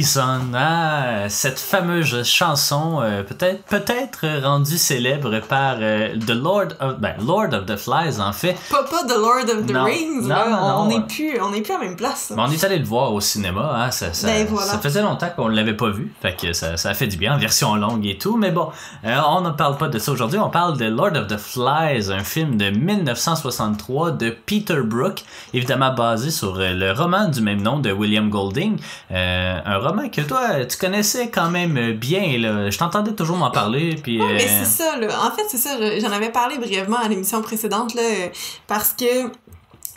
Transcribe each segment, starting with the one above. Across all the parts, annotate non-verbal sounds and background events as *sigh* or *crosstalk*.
Kyrie Ellison, ah, cette fameuse chanson euh, peut-être peut-être rendue célèbre par euh, The Lord of ben, Lord of the Flies en fait. Pas, pas The Lord of the Non. Rings, Non, là. non, on n'est plus, on n'est plus à la même place. Mais on est allé le voir au cinéma, hein, ça, ça, Ben, voilà. ça faisait longtemps qu'on l'avait pas vu, fait que ça, ça a fait du bien en version longue et tout, mais bon, euh, on ne parle pas de ça aujourd'hui, on parle de Lord of the Flies, un film de 1963 de Peter Brook, évidemment basé sur euh, le roman du même nom de William Golding, euh, un roman que toi tu connaissais quand même bien, là. je t'entendais toujours m'en parler, puis... Ouais, mais euh, c'est ça, là. En fait, c'est ça. je- J'en avais parlé brièvement à l'émission précédente, là, euh, parce que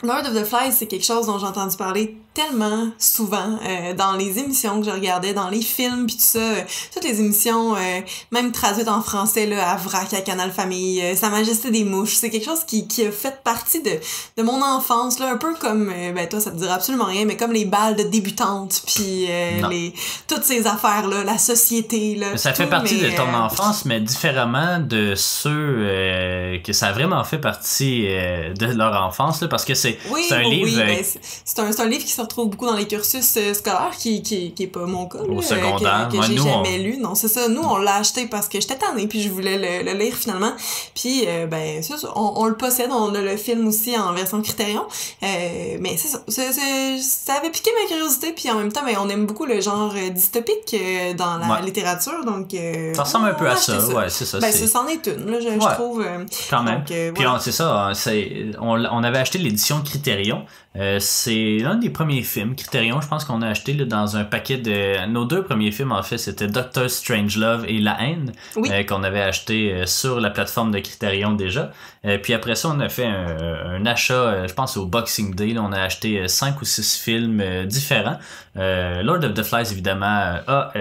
Lord of the Flies, c'est quelque chose dont j'ai entendu parler tellement souvent euh, dans les émissions que je regardais, dans les films, puis tout ça. euh, toutes les émissions, euh, même traduites en français, là, à Vrac, à Canal Famille, euh, Sa Majesté des Mouches. C'est quelque chose qui, qui a fait partie de, de mon enfance, là, un peu comme, euh, ben toi, ça te dira absolument rien, mais comme les balles de débutantes, puis euh, les toutes ces affaires-là, la société, là. Ça fait tout, partie mais, de ton enfance, mais différemment de ceux euh, que ça a vraiment fait partie euh, de leur enfance, là, parce que c'est Oui, c'est un oui, livre oui, euh, ben, c'est- c'est un, c'est un livre qui se retrouve beaucoup dans les cursus euh, scolaires, qui, qui, qui est pas mon cas. Au là, secondaire. Que, que j'ai on- jamais lu. Non, c'est ça. Nous, on l'a acheté parce que j'étais tannée, puis je voulais le, le lire finalement. Puis, euh, ben, c'est ça, on, on le possède. On a le film aussi en version Criterion. Euh, mais c'est ça. C'est- c'est- ça avait piqué ma curiosité, puis en même temps, ben, on aime beaucoup le genre euh, dystopique euh, dans la Ouais. littérature, donc... euh, ça ressemble un peu à acheté ça, ouais, c'est ça. Ben, c'est- ça, c'en est une, là, je, trouve. euh, quand même. donc, euh, Puis c'est ça, c'est, on, on avait acheté l'édition Criterion. Euh, c'est l'un des premiers films. Criterion, je pense qu'on a acheté là, dans un paquet de... Nos deux premiers films, en fait, c'était Doctor Strangelove et La Haine, Oui. euh, qu'on avait acheté euh, sur la plateforme de Criterion déjà. Euh, puis après ça, on a fait un, un achat, je pense au Boxing Day, là, on a acheté cinq ou six films différents. Lord of the Flies, évidemment, a...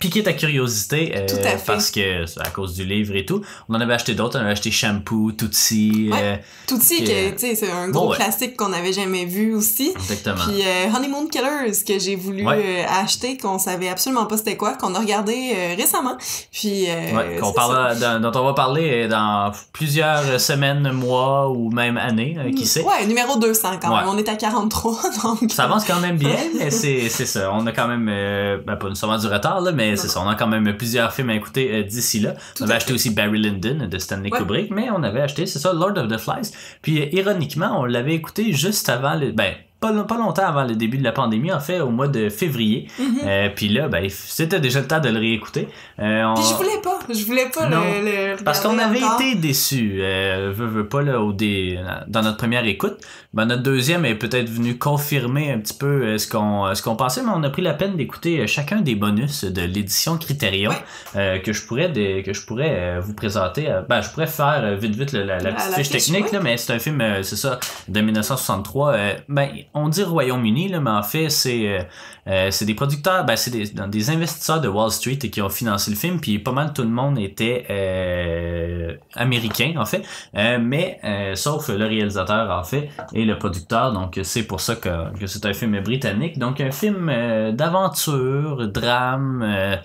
piqué ta curiosité euh, Tout à fait. parce que à cause du livre et tout. On en avait acheté d'autres, on avait acheté Shampoo, Tootsie, Ouais. euh, Tootsie, que, c'est un gros Bon, ouais. classique qu'on n'avait jamais vu aussi. exactement. Puis euh, Honeymoon Killers, que j'ai voulu Ouais. euh, acheter, qu'on savait absolument pas c'était quoi, qu'on a regardé récemment. Puis, Ouais, qu'on dans- dont on va parler dans plusieurs semaines, mois ou même années, euh, qui sait. Ouais, numéro 200 quand même. On est à 43, *laughs* donc... Ça avance quand même bien, mais c'est c'est ça. On a quand même, ben, pas nécessairement du retard, là, mais C'est ça. On a quand même plusieurs films à écouter euh, d'ici là. Tout on avait acheté fait. aussi Barry Lyndon de Stanley Ouais. Kubrick, mais on avait acheté, c'est ça, Lord of the Flies. Puis euh, ironiquement, on l'avait écouté juste avant le. Ben, pas, pas longtemps avant le début de la pandémie, en fait, au mois de février. Mhm. Euh, puis là, ben, c'était déjà le temps de le réécouter. Euh, on- Puis je voulais pas, je voulais pas Non. le, le Parce qu'on avait encore. été déçus, euh, veux, veux pas, là, au dé... dans notre première écoute. Ben, notre deuxième est peut-être venu confirmer un petit peu euh, ce qu'on euh, ce qu'on pensait, mais on a pris la peine d'écouter euh, chacun des bonus de l'édition Criterion Ouais. euh, que je pourrais que je pourrais vous présenter. ben, je pourrais faire vite vite la, la La- petite la fiche technique, là, mais c'est un film, c'est ça, de 1963. euh, ben, on dit Royaume-Uni, mais en fait, c'est euh, euh, c'est des producteurs, ben, c'est des, investisseurs de Wall Street qui ont financé le film, puis pas mal tout le monde était euh, américain, en fait, mais sauf le réalisateur, en fait, et le producteur, donc c'est pour ça que, c'est un film britannique. Donc un film d'aventure, drame...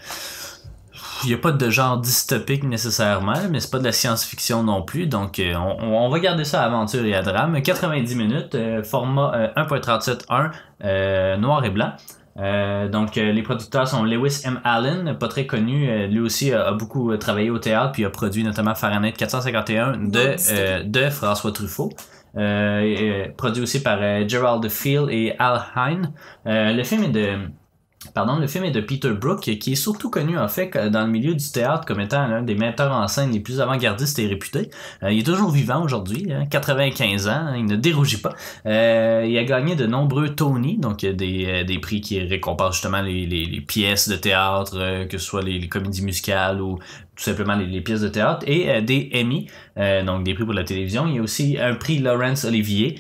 il n'y a pas de genre dystopique nécessairement, mais c'est pas de la science-fiction non plus. Donc, euh, on, on va garder ça à aventure et à drame. 90 minutes, euh, format euh, 1.37.1, euh, noir et blanc. Euh, donc, euh, les producteurs sont Lewis M. Allen, pas très connu. euh, lui aussi a, a beaucoup travaillé au théâtre, puis a produit notamment Fahrenheit 451 de, de François Truffaut. Et, produit aussi par Gerald Field et Al Hine. Le film est de Pardon, le film est de Peter Brook, qui est surtout connu en fait dans le milieu du théâtre comme étant l'un des metteurs en scène les plus avant-gardistes et réputés. Euh, il est toujours vivant aujourd'hui, hein, 95 ans, hein, il ne dérougit pas. Euh, il a gagné de nombreux Tony, donc euh, des, euh, des prix qui récompensent justement les, les, pièces de théâtre, que ce soit les, comédies musicales ou tout simplement les, pièces de théâtre, et des Emmy, donc des prix pour la télévision. Il y a aussi un prix Laurence Olivier,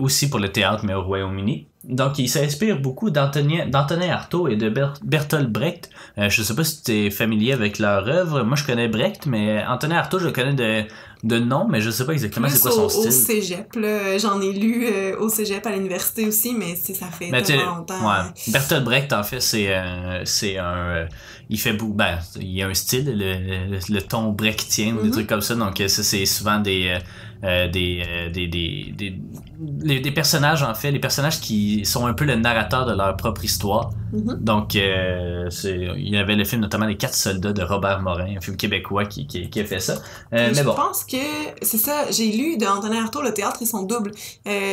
aussi pour le théâtre, mais au Royaume-Uni. Donc, il s'inspire beaucoup d'Antonin d'Antonin Artaud et de Ber- Bertolt Brecht. Euh, je sais pas si tu es familier avec leur œuvre. Moi, je connais Brecht, mais Antonin Artaud, je le connais de, de nom, mais je sais pas exactement c'est quoi son au, au style. cégep, là. J'en ai lu euh, au cégep à l'université aussi, mais ça fait Mais tellement longtemps. ouais. Bertolt Brecht, en fait, c'est un, c'est un, euh, il fait beaucoup, ben, il y a un style, le, le, le ton brechtien ou des Mhm. trucs comme ça, donc euh, ça, c'est souvent des, euh, des, des, des, des, des, personnages, en fait, les personnages qui sont un peu le narrateur de leur propre histoire. Mhm. Donc, il y avait le film notamment Les Quatre Soldats de Robert Morin, un film québécois qui, qui, qui a fait ça. mais je bon. pense que c'est ça, j'ai lu de Antonin Artaud, le théâtre et son double.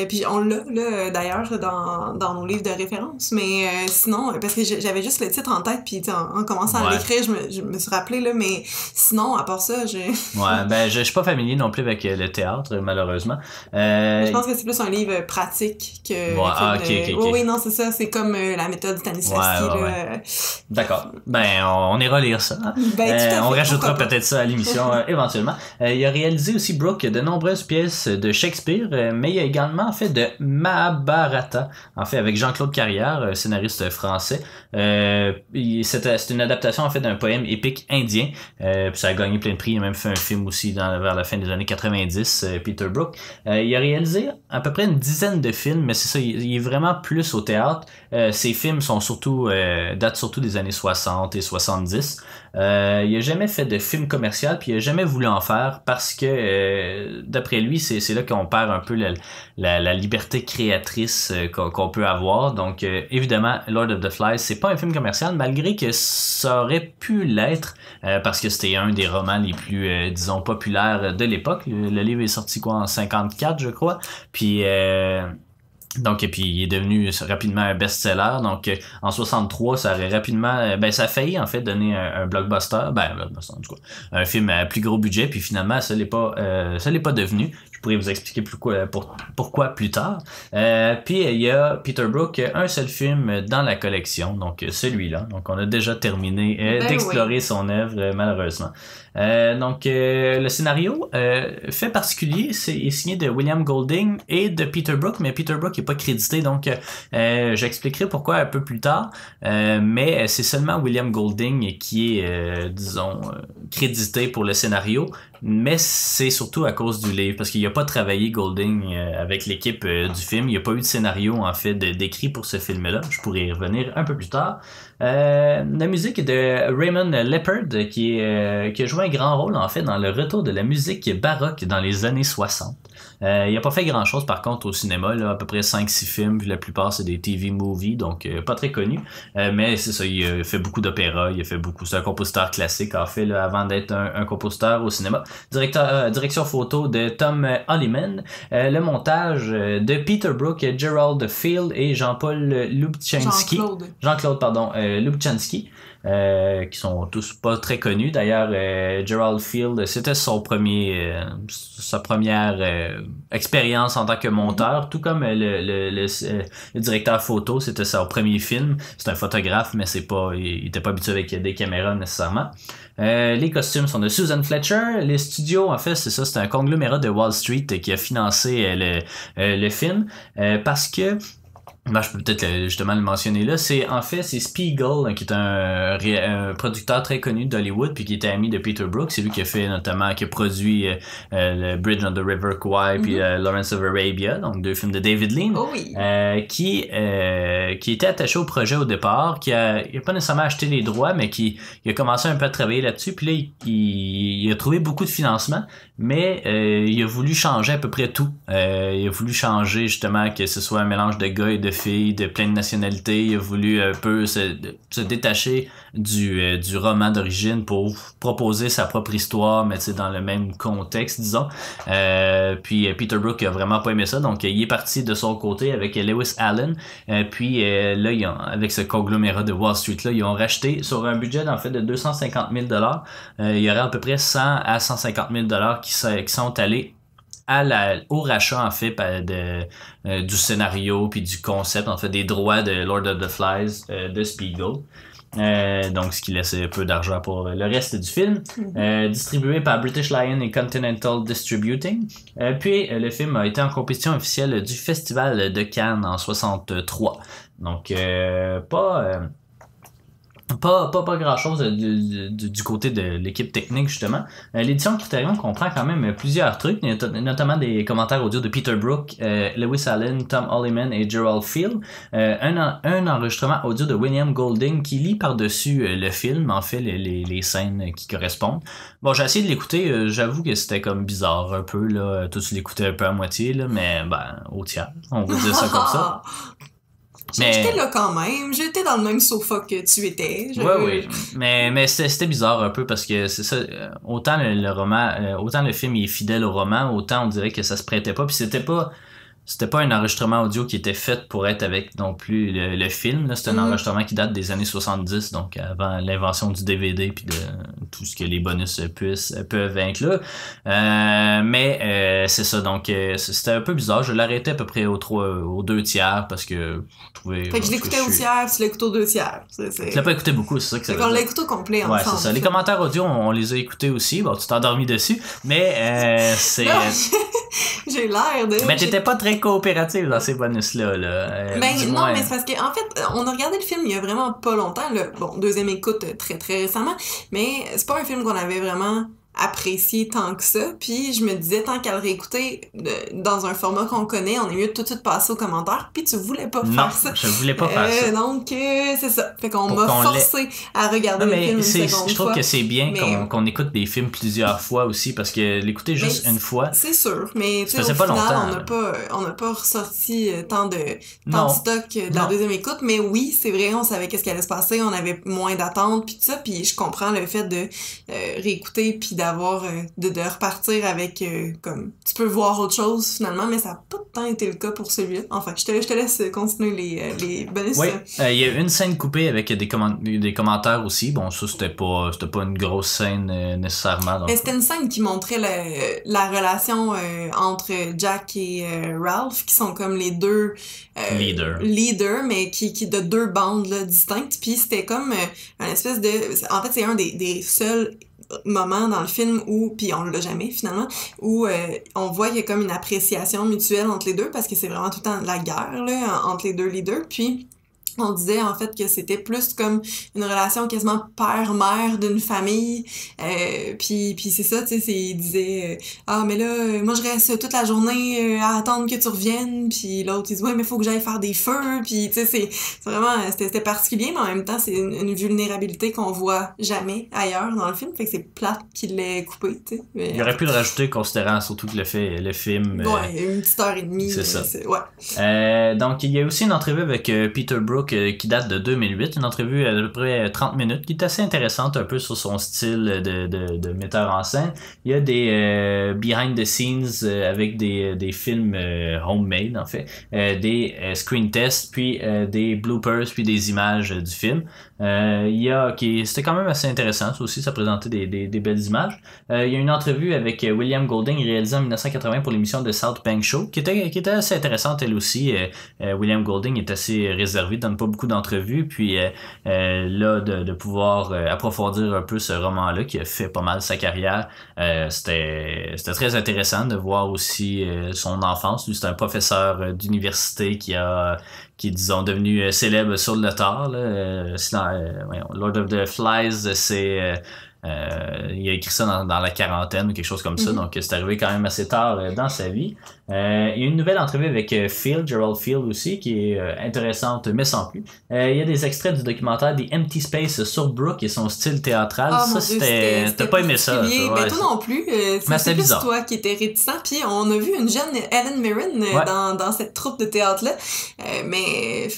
puis on l'a, d'ailleurs, dans, dans nos livres de référence. Mais sinon, parce que j'avais juste le titre en tête, puis en, en, commençant à l'écrire, je me, je me, suis rappelé, là, mais sinon, à part ça, j'ai... ouais, ben, je, je suis pas familier non plus avec le théâtre, malheureusement. Euh... Je pense que c'est plus un livre pratique que... Ouais, ah, ok, ok, Oui, oui, non, c'est ça, c'est comme euh, la méthode Stanislavski, ouais, ouais, là. D'accord. Ben, on, on ira lire ça. Hein? Ben, Euh, fait, on rajoutera peut-être ça à l'émission *laughs* éventuellement. Il a réalisé aussi Brooke de nombreuses pièces de Shakespeare, mais il a également fait de Mahabharata, en fait avec Jean-Claude Carrière, scénariste français. C'est une adaptation en fait d'un poème épique indien. Euh, puis ça a gagné plein de prix. Il a même fait un film aussi dans, vers la fin des années 90, euh, Peter Brook. Euh, il a réalisé à peu près une dizaine de films, mais c'est ça, il, est vraiment plus au théâtre. Euh, ses films euh, datent surtout des années 60 et 70. Euh, il a jamais fait de film commercial, puis il a jamais voulu en faire parce que, euh, d'après lui, c'est là qu'on perd un peu la, la, la liberté créatrice euh, qu'on peut avoir. Donc, euh, évidemment, Lord of the Flies, c'est pas un film commercial, malgré que ça aurait pu l'être, euh, parce que c'était un des romans les plus, disons, populaires de l'époque. Le, le livre est sorti quoi en 54, je crois. Puis donc, et puis il est devenu rapidement un best-seller. Donc, euh, en 63, ça aurait rapidement, euh, ben, ça a failli en fait donner un, blockbuster, ben, un blockbuster, en tout cas, un film à plus gros budget. Puis finalement, ça l'est pas, euh, ça l'est pas devenu. Je pourrais vous expliquer pourquoi, pour, pourquoi plus tard. Euh, puis il y a Peter Brook, un seul film dans la collection, donc celui-là. Donc, on a déjà terminé euh, Ben d'explorer son œuvre, euh, malheureusement. Euh, donc, euh, le scénario euh, fait particulier, c'est est signé de William Golding et de Peter Brook, mais Peter Brook n'est pas crédité, donc euh, j'expliquerai pourquoi un peu plus tard. Euh, mais c'est seulement William Golding qui est, euh, disons, crédité pour le scénario, mais c'est surtout à cause du livre, parce qu'il n'a pas travaillé Golding euh, avec l'équipe euh, du film. Il n'y a pas eu de scénario en fait d'écrit pour ce film-là. Je pourrais y revenir un peu plus tard. Euh, la musique de Raymond Leopard qui, euh, qui a joué un grand rôle en fait dans le retour de la musique baroque dans les années 60. Euh, il a pas fait grand chose par contre au cinéma, là, à peu près 5-6 films, la plupart c'est des TV movies, donc euh, pas très connu. Mais c'est ça, il a fait beaucoup d'opéra, il a fait beaucoup. C'est un compositeur classique en fait, là, avant d'être un compositeur au cinéma. Directeur, euh, direction photo de Tom Holliman. Euh, le montage euh, de Peter Brook, Gerald Field et Jean-Paul Lubchansky. Jean-Claude. Jean-Claude, pardon, euh, Lubchansky, euh, qui sont tous pas très connus. D'ailleurs, euh, Gerald Field, c'était son premier, euh, sa première euh, expérience en tant que monteur, tout comme euh, le, le, le, le directeur photo, c'était son premier film. C'est un photographe, mais c'est pas, il, il était pas habitué avec des caméras nécessairement. Les costumes sont de Susan Fletcher. Les studios, en fait, c'est ça, c'est un conglomérat de Wall Street qui a financé le, film parce que ben, je peux peut-être justement le mentionner là. C'est en fait c'est Spiegel hein, qui est un, ré- un producteur très connu d'Hollywood puis qui était ami de Peter Brook. C'est lui qui a fait notamment qui a produit euh, euh, le Bridge on the River Kwai puis euh, Lawrence of Arabia, donc deux films de David Lean. Oh oui. Euh, qui euh, qui était attaché au projet au départ, qui a, il a pas nécessairement acheté les droits, mais qui il a commencé un peu à travailler là-dessus. Puis là, il, il- il a trouvé beaucoup de financement, mais euh, il a voulu changer à peu près tout. Euh, il a voulu changer justement que ce soit un mélange de gars et de filles, de plein de nationalités. Il a voulu un peu se, détacher du, euh, du roman d'origine pour proposer sa propre histoire, mais dans le même contexte, disons. Puis Peter Brook a vraiment pas aimé ça, donc il est parti de son côté avec Lewis Allen. Puis là, ils ont- avec ce conglomérat de Wall Street là, ils ont racheté sur un budget en fait de 250 000 dollars. Il y aurait à peu près 100 à 150 000 dollars qui, qui sont allés à la, au rachat en fait de, euh, du scénario puis du concept en fait des droits de Lord of the Flies euh, de Spiegel. Euh, donc ce qui laisse peu d'argent pour le reste du film. Euh, distribué par British Lion et Continental Distributing. Puis le film a été en compétition officielle du Festival de Cannes en 63. Donc pas Pas, pas, pas grand chose du, du, du côté de l'équipe technique, justement. Euh, L'édition Criterion comprend quand même plusieurs trucs, not- notamment des commentaires audio de Peter Brook, euh, Lewis Allen, Tom Holliman et Gerald Field. Euh, un, un enregistrement audio de William Golding qui lit par-dessus euh, le film, en fait, les, les, les scènes qui correspondent. Bon, j'ai essayé de l'écouter, euh, j'avoue que c'était comme bizarre un peu, là. Toi, tu l'écoutais un peu à moitié, là, mais ben, au tiers. On va dire ça comme ça. *laughs* Mais- J'étais là quand même. J'étais dans le même sofa que tu étais. Je- Ouais, oui. Mais, mais c'était bizarre un peu parce que c'est ça. euh, Autant le, le roman, euh, autant le film il est fidèle au roman, autant on dirait que ça se prêtait pas. Puis c'était pas. C'était pas un enregistrement audio qui était fait pour être avec non plus le, le film. là. C'est un Mhm. enregistrement qui date des années 70, donc avant l'invention du DVD puis de tout ce que les bonus puissent, peuvent inclure. Euh, mais euh, c'est ça, donc euh, c'était un peu bizarre. Je l'arrêtais à peu près aux, trois, aux deux tiers parce que je trouvais. Fait que je l'écoutais au tiers, tu l'écoutes aux deux tiers. Tu l'as pas écouté beaucoup, c'est ça que ça Fait qu'on écouté au complet Ouais, c'est ça. Les commentaires audio, on, on les a écoutés aussi. Bon, tu t'es endormi dessus, mais euh, *laughs* c'est. *laughs* J'ai l'air de. mais t'étais pas très coopérative dans ces bonus-là. Là. Euh, Ben non, mais c'est parce qu'en fait, on a regardé le film il y a vraiment pas longtemps. Là. Bon, deuxième écoute euh, très très récemment, mais c'est pas un film qu'on avait vraiment apprécié tant que ça. Puis je me disais, tant qu'à le réécouter euh, dans un format qu'on connaît, on est mieux de tout de suite passer aux commentaires. Puis tu voulais pas Non, faire ça. je voulais pas faire Euh, ça. donc, euh, c'est ça. Fait qu'on m'a forcé à regarder Non, le film mais une seconde je trouve fois. que c'est bien Mais- qu'on, écoute des films plusieurs fois aussi, parce que l'écouter juste Mais une fois, C'est sûr, mais tu sais, pas final, longtemps, on n'a pas, on n'a pas ressorti tant de, tant de stock de la deuxième écoute, mais oui, c'est vrai, on savait qu'est-ce qui allait se passer, on avait moins d'attentes puis tout ça, puis je comprends le fait de euh, réécouter puis d'avoir, euh, de, de repartir avec, euh, comme, tu peux voir autre chose finalement, mais ça n'a pas tant été le cas pour celui-là. Enfin, je te, je te laisse continuer les, euh, les bonus. Oui, il y a une scène coupée avec des, comment- des commentaires aussi. Bon, ça, c'était pas, c'était pas une grosse scène nécessairement. donc- c'était une scène qui montrait le- la relation entre Jack et Ralph, qui sont comme les deux Leaders. leaders, mais qui, qui de deux bandes là, distinctes. Puis c'était comme euh, un espèce de... En fait, c'est un des, des seuls moments dans le film où, puis on l'a jamais finalement, où euh, on voit qu'il y a comme une appréciation mutuelle entre les deux, parce que c'est vraiment tout le temps la guerre là, entre les deux leaders. Puis on disait en fait que c'était plus comme une relation quasiment père-mère d'une famille. Euh, puis puis c'est ça, tu sais, il disait euh, ah mais là euh, moi je reste toute la journée à attendre que tu reviennes. Puis l'autre il dit ouais mais faut que j'aille faire des feux. Puis tu sais c'est vraiment c'était particulier mais en même temps c'est une, une vulnérabilité qu'on voit jamais ailleurs dans le film. Fait que c'est plate qu'il l'ait coupé, tu sais. Mais- Il aurait pu le rajouter considérant surtout que le, fait, le film. Ouais, une petite heure et demie. c'est ça. Ouais. Donc, il y a aussi une entrevue avec Peter Brook euh, qui date de 2008, une entrevue à peu près 30 minutes qui est assez intéressante un peu sur son style de, de, de metteur en scène. Il y a des euh, behind the scenes euh, avec des, des films euh, homemade en fait, euh, des euh, screen tests, puis euh, des bloopers, puis des images euh, du film. Euh, il y a, qui c'était quand même assez intéressant, ça aussi, ça présentait des, des, des belles images. Euh, il y a une entrevue avec euh, William Golding réalisée en 1980 pour l'émission de South Bank Show, qui était, qui était assez intéressante elle aussi. Euh, William Golding est assez réservé, donne pas beaucoup d'entrevues, puis là, de, de pouvoir approfondir un peu ce roman-là, qui a fait pas mal sa carrière, c'était c'était très intéressant de voir aussi son enfance. C'est un professeur d'université qui a qui est, disons, devenu euh, célèbre sur le tard. Là. Euh, sinon, euh, Lord of the Flies, c'est... euh, il a écrit ça dans, dans la quarantaine ou quelque chose comme ça, Mhm. donc c'est arrivé quand même assez tard euh, dans sa vie. Euh, il y a une nouvelle entrevue avec euh, Phil, Gerald Field aussi, qui est euh, intéressante, mais sans plus. Euh, il y a des extraits du documentaire The Empty Space sur Brooke et son style théâtral. Mon ça, c'était... T'as pas aimé ça, toi, Ben, ouais, toi c'est- non plus. Mais c'est plus toi qui étais réticent. Puis on a vu une jeune Ellen Mirren Ouais. dans, dans cette troupe de théâtre-là. Euh, mais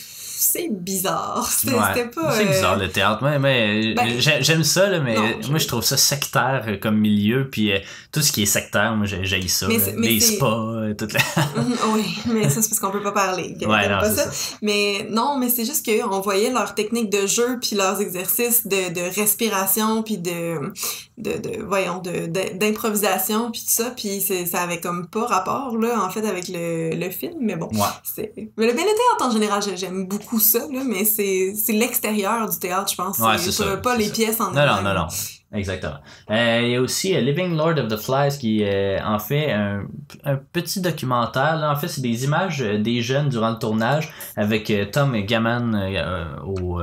c'est bizarre. *laughs* C'était Ouais, pas... C'est euh, bizarre le théâtre, mais, mais Ben, j'ai- j'aime ça, là, mais non, moi je- trouve ça sectaire euh, comme milieu, puis euh, tout ce qui est sectaire, moi j'ai j'ai ça. Mais les spas, euh, la... *laughs* Mhm, oui, mais ça c'est parce qu'on peut pas parler. Ouais, non, pas c'est ça. Mais non, mais c'est juste qu'on voyait leur technique de jeu puis leurs exercices de, de respiration puis de, de, de voyons d'improvisation puis tout ça puis ça avait comme pas rapport là en fait avec le, le film mais bon Ouais. c'est mais le, mais le théâtre en général j'ai- j'aime beaucoup ça là mais c'est l'extérieur du théâtre je pense Ouais, c'est pas, pas les ça. pièces en Non, non, non, non. Exactement. Euh, il y a aussi euh, Living Lord of the Flies qui euh, en fait un, un petit documentaire. Là. En fait, c'est des images des jeunes durant le tournage avec Tom Gammon au,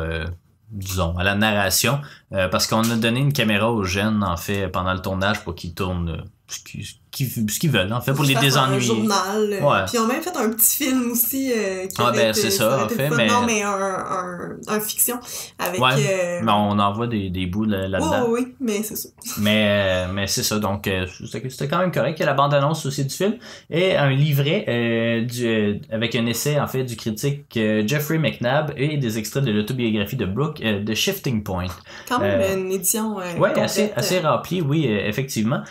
disons, à la narration, euh, parce qu'on a donné une caméra aux jeunes, en fait, pendant le tournage pour qu'ils tournent euh, ce qu'ils ce qu'ils veulent, en fait, pour les Faire un désennuyer. journal. Ouais. Puis ils ont même fait un petit film aussi. euh, qui Ah, ben, c'est ça, en fait, mais- Non, mais un, un, un fiction. Avec. Ouais, euh, Mais on en voit des, des bouts là- oui, là-dedans. oui, oui, mais c'est ça. *laughs* Mais, euh, mais c'est ça, donc c'était quand même correct. Il y a la bande-annonce aussi du film et un livret euh, du, avec un essai en fait du critique Jeffrey McNabb et des extraits de l'autobiographie de Brooke de Shifting Point. Quand même une édition. complète, assez, assez euh, rempli, oui, effectivement.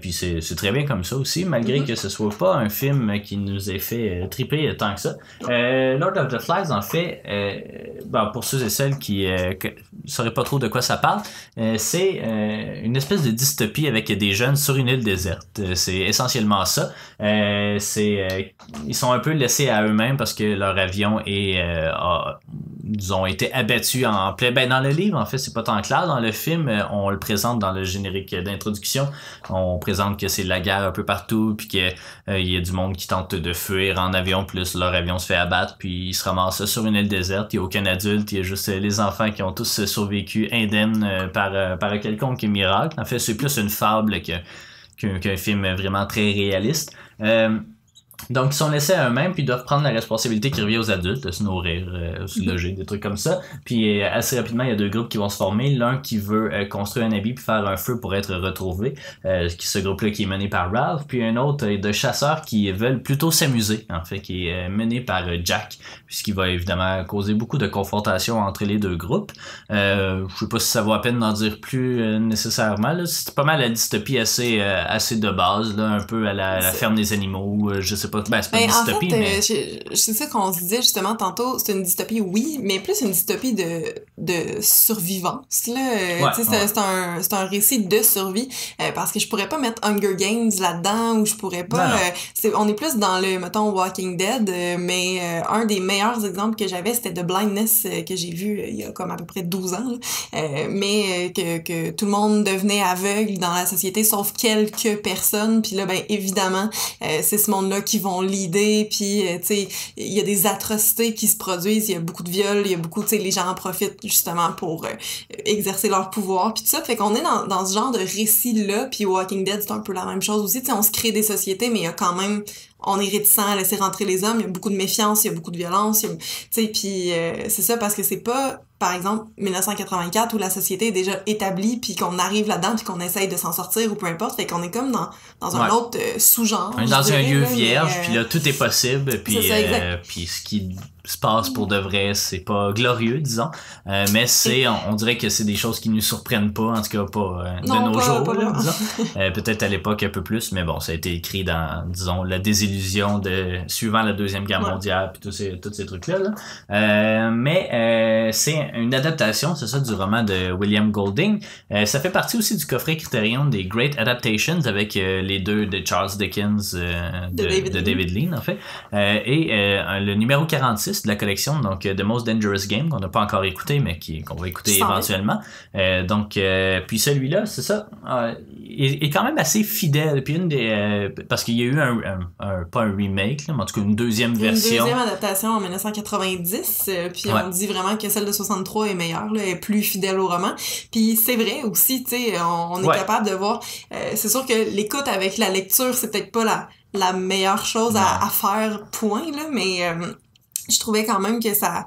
Puis c'est c'est très bien comme ça aussi, malgré Mhm. que ce soit pas un film qui nous ait fait euh, triper euh, tant que ça. Euh, Lord of the Flies, en fait, euh, bon, pour ceux et celles qui que- sauraient pas trop de quoi ça parle, c'est une espèce de dystopie avec des jeunes sur une île déserte. C'est essentiellement ça. C'est ils sont un peu laissés à eux-mêmes parce que leur avion est a, disons été abattu en plein ben dans le livre en fait c'est pas tant clair dans le film on le présente dans le générique d'introduction on présente que c'est la guerre un peu partout puis que euh, y a du monde qui tente de fuir en avion plus leur avion se fait abattre puis ils se ramassent sur une île déserte il y a aucun adulte il y a juste euh, les enfants qui ont tous euh, survécu indemnes par par un quelconque miracle en fait c'est plus une fable qu'un film vraiment très réaliste. Donc, ils sont laissés à eux-mêmes, puis ils doivent prendre la responsabilité qui revient aux adultes, de se nourrir, euh, se loger, des trucs comme ça. Puis, euh, assez rapidement, il y a deux groupes qui vont se former. L'un qui veut euh, construire un habit puis faire un feu pour être retrouvé, euh, qui ce groupe-là qui est mené par Ralph. Puis, un autre de chasseurs qui veulent plutôt s'amuser, en fait, qui est mené par Jack, puisqu'il va évidemment causer beaucoup de confrontations entre les deux groupes. Euh, je sais pas si ça vaut la peine d'en dire plus nécessairement. C'est pas mal la dystopie assez, assez de base, là, un peu à la, à ferme des animaux. je sais pas. Ben, c'est pas Ben, une en dystopie, fait, mais. euh, je- c'est ça qu'on se disait justement tantôt, c'est une dystopie, oui, mais plus une dystopie de, de survivance. Là. Euh, Ouais, c'est, un, c'est un récit de survie, euh, parce que je pourrais pas mettre Hunger Games là-dedans, ou je pourrais pas... Non, euh, on est plus dans le, mettons, Walking Dead, euh, mais euh, un des meilleurs exemples que j'avais, c'était The Blindness, euh, que j'ai vu euh, il y a comme à peu près 12 ans, là. Euh, mais euh, que, que tout le monde devenait aveugle dans la société, sauf quelques personnes, puis là, ben évidemment, euh, c'est ce monde-là qui vont l'idée, puis euh, tu sais, il y a des atrocités qui se produisent, il y a beaucoup de viols, il y a beaucoup, tu sais, les gens en profitent justement pour euh, exercer leur pouvoir, puis tout ça, fait qu'on est dans, dans ce genre de récit-là, puis Walking Dead, c'est un peu la même chose aussi, tu sais, on se crée des sociétés, mais il y a quand même, on est réticent à laisser rentrer les hommes, il y a beaucoup de méfiance, il y a beaucoup de violence, tu sais, puis euh, c'est ça, parce que c'est pas, par exemple, 1984 où la société est déjà établie, puis qu'on arrive là-dedans, puis qu'on essaye de s'en sortir, ou peu importe, fait qu'on est comme dans, dans un Ouais. autre euh, sous-genre. On est je dans un dirais, lieu là, vierge, euh, puis là, tout est possible, puis, euh, puis ce qui se passe pour de vrai, c'est pas glorieux, disons. Euh, mais c'est, on, on dirait que c'est des choses qui nous surprennent pas, en tout cas pas euh, de Non, nos pas- jours, pas. *laughs* Euh, Peut-être à l'époque un peu plus, mais bon, ça a été écrit dans, disons, la désillusion de suivant la deuxième guerre Ouais. mondiale, puis tous ces, tous ces trucs-là. là. Euh, mais euh, c'est une adaptation, c'est ça, du roman de William Golding. Euh, ça fait partie aussi du coffret Criterion des Great Adaptations avec les deux de Charles Dickens, euh, de, De David de Lean. David Lean, en fait. Euh, et euh, le numéro 46 de la collection, donc euh, The Most Dangerous Game, qu'on n'a pas encore écouté, mais qui, qu'on va écouter éventuellement. Euh, donc, euh, puis celui-là, c'est ça, euh, est, est quand même assez fidèle. Puis une des, euh, parce qu'il y a eu un, un- un- pas un remake, là, mais en tout cas une deuxième Une version. deuxième adaptation en 1990, euh, puis Ouais. on dit vraiment que celle de 63 est meilleure, là, est plus fidèle au roman. Puis c'est vrai aussi, tu sais, on, on est Ouais. capable de voir. c'est sûr que l'écoute avec la lecture, c'est peut-être pas la, la meilleure chose à, à faire, point, là, mais euh, je trouvais quand même que ça.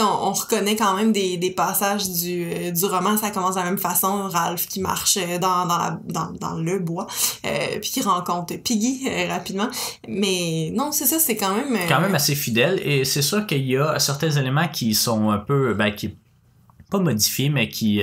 On, on reconnaît quand même des, des passages du, euh, du roman, ça commence de la même façon, Ralph qui marche euh, dans, dans, la, dans, dans le bois, euh, puis qui rencontre Piggy euh, rapidement. Mais non, c'est ça, c'est quand même... euh, quand même assez fidèle et c'est sûr qu'il y a certains éléments qui sont un peu ben, qui pas modifiés mais qui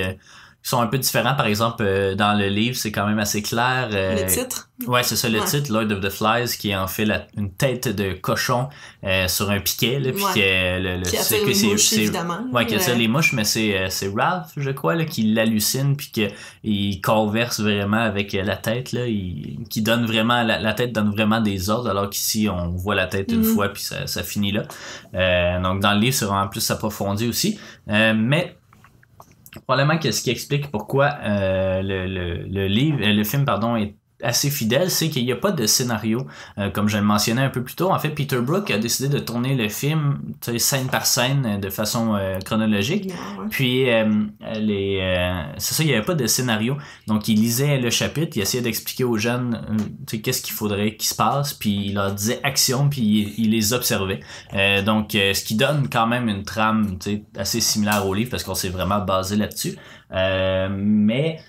sont un peu différents par exemple euh, dans le livre c'est quand même assez clair euh, le titre? ouais c'est ça le Ouais. titre Lord of the Flies qui est en fait la- une tête de cochon euh, sur un piquet là, puis Ouais. que le, le- Qui c'est que les c'est- mouches, c'est- évidemment. Ouais, qui Euh, attire les mouches, mais c'est, euh, c'est Ralph, je crois, là, qui l'hallucine, puis qu'il converse vraiment avec la tête, là, il, qui donne vraiment, la, la tête donne vraiment des ordres, alors qu'ici, on voit la tête une Mhm. fois, puis ça, ça finit là. Euh, donc, dans le livre, c'est vraiment plus approfondi aussi. Euh, mais, probablement que ce qui explique pourquoi euh, le, le, le livre, euh, le film, pardon, est assez fidèle, c'est qu'il n'y a pas de scénario. Euh, comme je le mentionnais un peu plus tôt, en fait, Peter Brook a décidé de tourner le film scène par scène euh, de façon euh, chronologique. Puis, les, c'est ça, il n'y avait pas de scénario. Donc, il lisait le chapitre, il essayait d'expliquer aux jeunes qu'est-ce qu'il faudrait qu'il se passe, puis il leur disait action, puis il, il les observait. donc, ce qui donne quand même une trame assez similaire au livre, parce qu'on s'est vraiment basé là-dessus. mais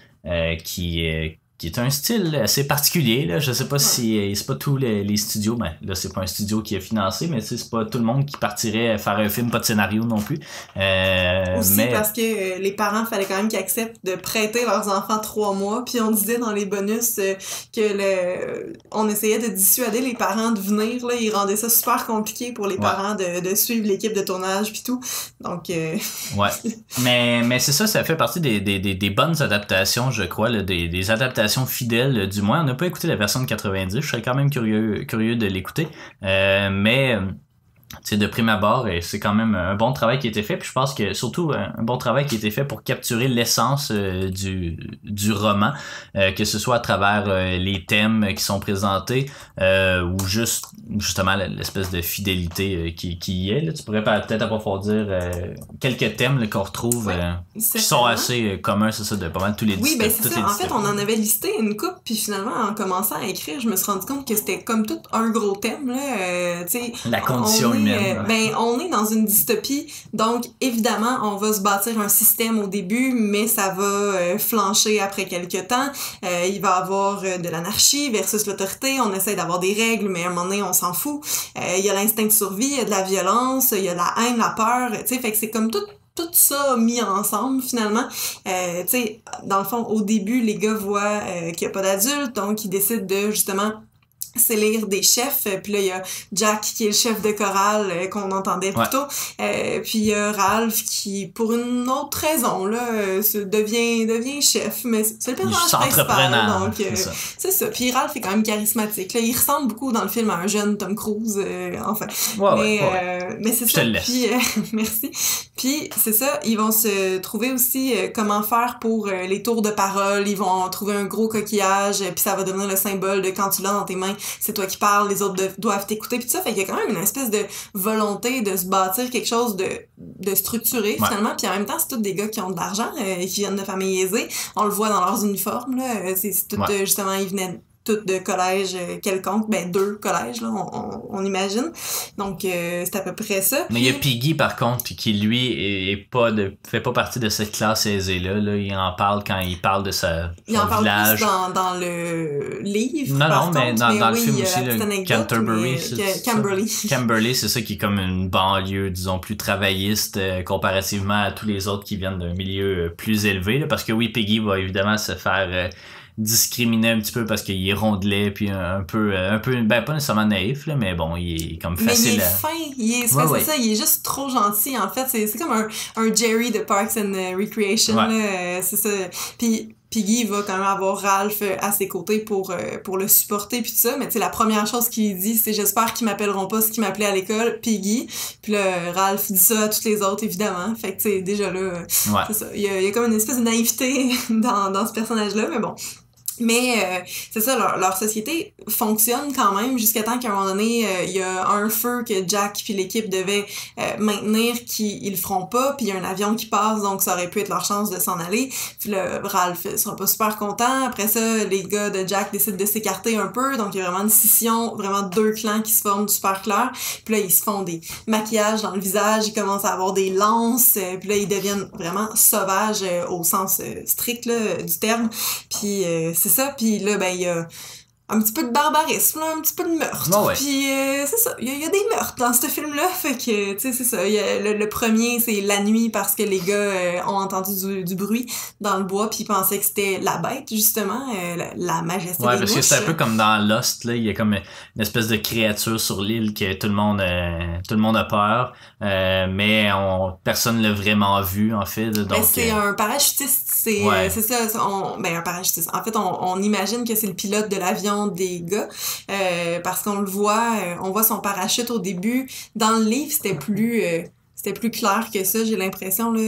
qui qui est un style assez particulier. Là. Je sais pas si euh, c'est pas tous les, studios, ben là c'est pas un studio qui est financé, mais c'est pas tout le monde qui partirait faire un film pas de scénario non plus. Euh, Aussi parce que euh, les parents fallait quand même qu'ils acceptent de prêter leurs enfants trois mois, puis on disait dans les bonus euh, que le on essayait de dissuader les parents de venir là, ils rendaient ça super compliqué pour les parents de, de suivre l'équipe de tournage puis tout. Donc ouais. *laughs* mais mais c'est ça, ça fait partie des, des, des, bonnes adaptations, je crois, là, des, des adaptations fidèle du moins. On n'a pas écouté la version de 90, je serais quand même curieux, curieux de l'écouter. Euh, mais c'est de prime abord et c'est quand même un bon travail qui a été fait puis je pense que surtout un bon travail qui a été fait pour capturer l'essence euh, du, du roman euh, que ce soit à travers euh, les thèmes qui sont présentés ou juste justement l'espèce de fidélité qui, qui y est là. tu pourrais peut-être approfondir quelques thèmes qu'on retrouve qui sont assez communs c'est ça de pas mal tous les oui ben c'est ça. en fait on en avait listé une coupe puis finalement en commençant à écrire je me suis rendu compte que c'était comme tout un gros thème là la condition euh, ben, on est dans une dystopie, donc évidemment, on va se bâtir un système au début, mais ça va euh, flancher après quelques temps. Euh, il va y avoir de l'anarchie versus l'autorité. On essaie d'avoir des règles, mais à un moment donné, on s'en fout. Il y a l'instinct de survie, il y a de la violence, il y a la haine, la peur. Tu sais, fait que c'est comme tout tout ça mis ensemble finalement. Euh, tu sais, dans le fond, au début, les gars voient qu'il n'y a pas d'adultes, donc ils décident de justement c'est lire des chefs. Puis là il y a Jack qui est le chef de chorale euh, qu'on entendait plus tôt euh, puis il y a Ralph qui pour une autre raison là euh, se devient devient chef. Mais c'est le personnage principal donc c'est ça. puis Ralph est quand même charismatique là. Il ressemble beaucoup dans le film à un jeune Tom Cruise enfin. Mais mais c'est ça. puis *laughs* merci. Puis c'est ça ils vont se trouver aussi comment faire pour les tours de parole. Ils vont trouver un gros coquillage puis ça va devenir le symbole de quand tu l'as dans tes mains c'est toi qui parles, les autres doivent t'écouter, puis ça, fait qu'il y a quand même une espèce de volonté de se bâtir quelque chose de, de structuré, finalement, puis en même temps, c'est tous des gars qui ont de l'argent, euh, qui viennent de familles aisées, on le voit dans leurs uniformes, là, euh, c'est tout, euh, justement, ils venaient toutes de collège euh, quelconque, ben deux collèges, là, on, on, imagine. Donc, euh, c'est à peu près ça. Mais il y a Piggy, par contre, qui lui est, pas de, fait pas partie de cette classe aisée-là. Là. Il en parle quand il parle de sa, il en parle Plus dans, dans le livre. Non, non, mais dans, dans le film aussi, le Canterbury. Camberley. Camberley, c'est ça qui est comme une banlieue, disons, plus travailliste euh, comparativement à tous les autres qui viennent d'un milieu plus élevé. Là, parce que oui, Piggy va évidemment se faire discriminer un petit peu parce qu'il est rondelet puis un peu un peu ben pas nécessairement naïf là, mais bon il est comme facile mais il est fin il est c'est ça il est juste trop gentil en fait. C'est comme un, un Jerry de Parks and euh, Recreation euh, c'est ça. Puis Piggy va quand même avoir Ralph euh, à ses côtés pour, pour le supporter puis tout ça. Mais tu sais la première chose qu'il dit c'est j'espère qu'ils m'appelleront pas ce qu'ils m'appelaient à l'école Piggy puis là Ralph dit ça à tous les autres évidemment. Fait que tu sais déjà là c'est ça. Il y, a, il y a comme une espèce de naïveté *laughs* dans, dans ce personnage là mais bon mais euh, c'est ça, leur, leur, société fonctionne quand même jusqu'à temps qu'à un moment donné, euh, il y a un feu que Jack puis l'équipe devaient euh, maintenir qui ils le feront pas, puis il y a un avion qui passe, donc ça aurait pu être leur chance de s'en aller. Puis le Ralph sera pas super content. Après ça, les gars de Jack décident de s'écarter un peu, donc il y a vraiment une scission, vraiment deux clans qui se forment super clair. Puis là, ils se font des maquillages dans le visage, ils commencent à avoir des lances, puis là, ils deviennent vraiment sauvages au sens strict là, du terme. Puis c'est ça. Puis là, ben, il y a un petit peu de barbarisme, un petit peu de meurtre. Puis euh, c'est ça, il y, a des meurtres dans ce film-là, *laughs* fait que, tu sais, c'est ça. Y a, le, premier, c'est la nuit parce que les gars euh, ont entendu du, bruit dans le bois puis ils pensaient que c'était la bête, justement, euh, la, majesté Ouais, parce que c'est un peu comme dans Lost, là, il y a comme une espèce de créature sur l'île que tout le monde, tout le monde a peur, mais on, personne l'a vraiment vu, en fait. Ben, donc, c'est un parachutiste, c'est c'est ça, on, ben un parachutiste. En fait, on, on imagine que c'est le pilote de l'avion des gars euh, parce qu'on le voit, euh, on voit son parachute au début. Dans le livre, c'était plus euh, c'était plus clair que ça, j'ai l'impression là,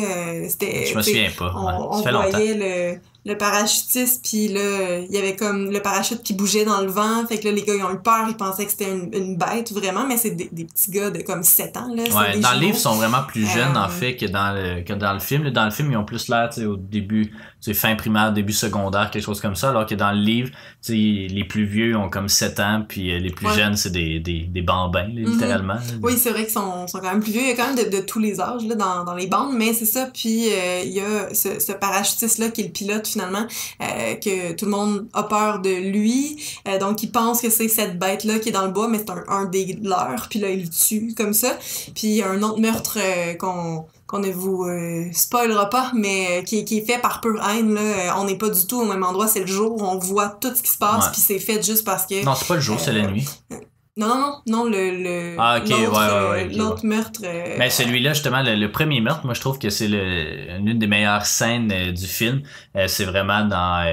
c'était Je me souviens pas. On, voyait le le parachutiste, puis là, il y avait comme le parachute qui bougeait dans le vent. Fait que là, les gars, ils ont eu peur. Ils pensaient que c'était une, une bête, vraiment. Mais c'est des, des petits gars de comme 7 ans, là. c'est Ouais, des dans le livre, ils sont vraiment plus jeunes, en fait, que dans le, que dans le film. Dans le film, ils ont plus l'air, au début, fin primaire, début secondaire, quelque chose comme ça, alors que dans le livre, tu sais, les plus vieux ont comme 7 ans, puis euh, les plus Ouais. jeunes, c'est des, des, des bambins, là, Mhm. littéralement. Oui, c'est vrai qu'ils sont, sont quand même plus vieux. Il y a quand même de, de tous les âges là, dans, dans les bandes, mais c'est ça. Puis euh, il y a ce, ce parachutiste-là qui est le pilote finalement, euh, que tout le monde a peur de lui. Euh, donc il pense que c'est cette bête-là qui est dans le bois, mais c'est un, un des leurs. Puis là, il le tue comme ça. Puis il y a un autre meurtre qu'on qu'on ne vous euh, spoilera pas, mais euh, qui, est- qui est fait par pure haine. Là. Euh, On n'est pas du tout au même endroit, c'est le jour, on voit tout ce qui se passe, puis c'est fait juste parce que... Non, c'est pas le jour, c'est la nuit. Non, non, non, non, le... le Ah, ok, l'autre, ouais, meurtre... euh, Mais celui-là, justement, le, le premier meurtre, moi, je trouve que c'est le- l'une des meilleures scènes euh, du film. Euh, c'est vraiment dans...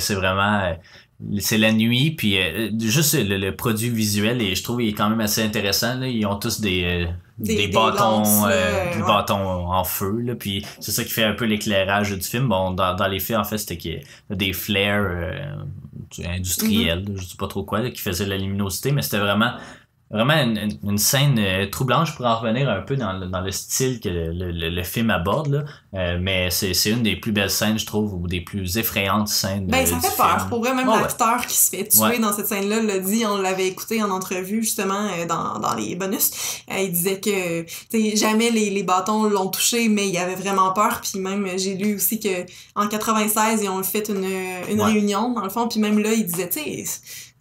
c'est vraiment... euh, c'est la nuit, puis euh, juste le, le produit visuel, et je trouve il est quand même assez intéressant. Là. Ils ont tous des, euh, Des- des, des bâtons, lances, là, euh, des ouais. bâtons en feu, là, puis c'est ça qui fait un peu l'éclairage du film. Bon, dans, dans les faits, en fait, c'était qu'il y a des flares euh, industriels, Mm-hmm. je sais pas trop quoi, là, qui faisaient la luminosité, mais c'était vraiment vraiment une, scène euh, troublante. Je pourrais en revenir un peu dans le, dans le style que le, le- le film aborde, là. Euh, mais c'est une des plus belles scènes, je trouve, ou des plus effrayantes scènes. Ben, euh, ça fait peur. film. Pour vrai, même ouais. l'acteur qui se fait tuer Ouais. dans cette scène-là l'a dit. On l'avait écouté en entrevue, justement, dans, dans les bonus. Il disait que, jamais les, les bâtons l'ont touché, mais il avait vraiment peur. Puis même, j'ai lu aussi que en 96, ils ont fait une, une Ouais. réunion, dans le fond. Puis même là, il disait, tu sais,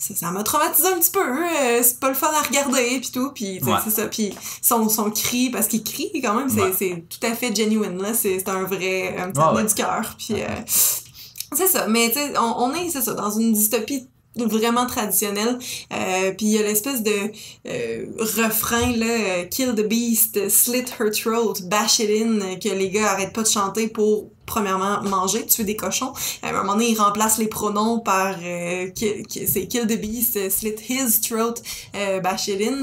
ça ça m'a traumatisé un petit peu. euh, c'est pas le fun à regarder, puis tout. Puis, Ouais. c'est ça. Puis son, son cri, parce qu'il crie quand même, c'est Ouais. tout à fait genuine, là. C'est un vrai... Un petit ouais. du cœur. Puis... euh, c'est ça, mais tu sais, on, on est, c'est ça, dans une dystopie vraiment traditionnelle. Euh, puis il y a l'espèce de euh, refrain, là, Kill the beast, slit her throat, bash it in, que les gars arrêtent pas de chanter pour premièrement manger, tuer des cochons. À un moment donné, ils remplacent les pronoms par euh, ki- ki- c'est kill the beast, euh, slit his throat, euh.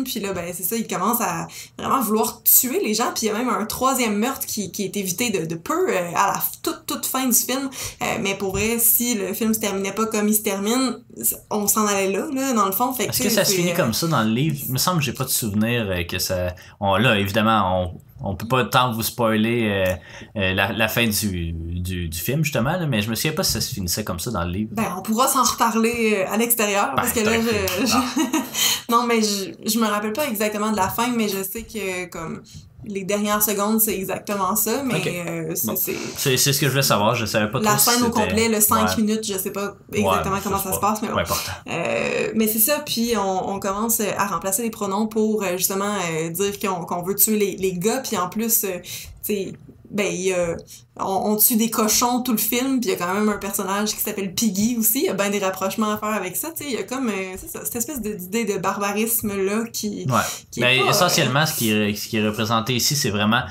Puis là, ben c'est ça, ils commencent à vraiment vouloir tuer les gens. Puis il y a même un troisième meurtre qui, qui est évité de, de peu euh, à la toute, toute fin du film. Mais pour vrai, si le film se terminait pas comme il se termine, on s'en allait là, là, dans le fond. Fait Est-ce que ça se finit comme ça dans le livre? Il me semble que j'ai pas de souvenir que ça. On, là, évidemment, on, on peut pas tant vous spoiler euh, euh, la, la fin du, du, du film, justement, là, mais je me souviens pas si ça se finissait comme ça dans le livre. Ben, on pourra s'en reparler euh, à l'extérieur, parce que Ben, là, je- *laughs* non, mais je, je me rappelle pas exactement de la fin, mais je sais que, comme, les dernières secondes, c'est exactement ça, mais euh, c'est, Bon. c'est- C'est c'est ce que je voulais savoir, je savais pas la si scène au complet, le 5 Ouais. minutes, je sais pas exactement Ouais, comment ça se pas. passe, mais bon. Euh, mais c'est ça, puis on, on commence à remplacer les pronoms pour euh, justement euh, dire qu'on qu'on veut tuer les, les gars, puis en plus, euh, tu sais, ben, il y a- on, on tue des cochons tout le film, puis il y a quand même un personnage qui s'appelle Piggy aussi, il y a bien des rapprochements à faire avec ça, tu sais, il y a comme euh, ça, cette espèce d'idée de barbarisme-là qui, Ouais. qui est pas, essentiellement, ce, qui est, ce qui est représenté ici, c'est vraiment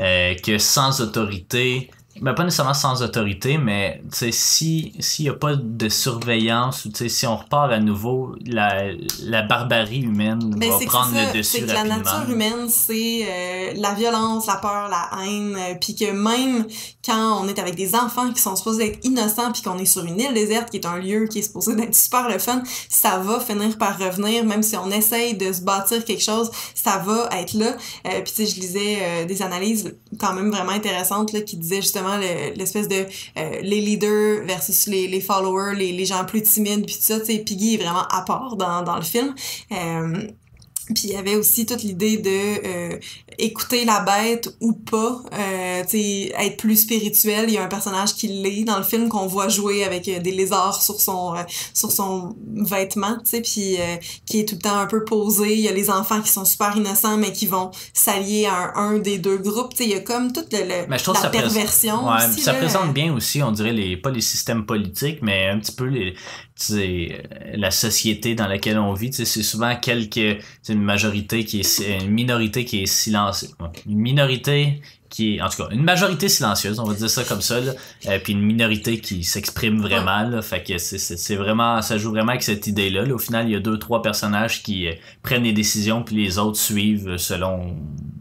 euh, que sans autorité, ben pas nécessairement sans autorité, mais tu sais, si s'il n'y a pas de surveillance ou tu sais, si on repart à nouveau, la, la barbarie humaine Ben, va prendre ça, le c'est dessus que la nature humaine, c'est euh, la violence, la peur, la haine, euh, puis que même quand on est avec des enfants qui sont supposés être innocents, puis qu'on est sur une île déserte, qui est un lieu qui est supposé *laughs* d'être super le fun, ça va finir par revenir, même si on essaye de se bâtir quelque chose, ça va être là. Euh, puis tu sais, je lisais euh, des analyses quand même vraiment intéressantes là, qui disaient justement le- l'espèce de euh, les leaders versus les, followers, les, les gens plus timides, puis tout ça. Piggy est vraiment à part dans, dans le film. Euh, puis il y avait aussi toute l'idée de euh, écouter la bête ou pas, euh, tu sais, être plus spirituel. Il y a un personnage qui l'est dans le film qu'on voit jouer avec euh, des lézards sur son euh, sur son vêtement, tu sais, puis euh, qui est tout le temps un peu posé. Il y a les enfants qui sont super innocents mais qui vont s'allier à un, un des deux groupes. Tu sais, il y a comme toute le, le- Mais je trouve la perversion Ouais, aussi. ça là. présente bien aussi, on dirait, les, pas les systèmes politiques, mais un petit peu les, la société dans laquelle on vit. C'est souvent quelques, une majorité qui est, une minorité qui est silencieuse. Une minorité qui est, en tout cas, une majorité silencieuse, on va dire ça comme ça, là, euh, puis une minorité qui s'exprime vraiment, là, fait que c'est, c'est, c'est vraiment, ça joue vraiment avec cette idée-là. Là. Au final, il y a deux, trois personnages qui euh, prennent des décisions, puis les autres suivent selon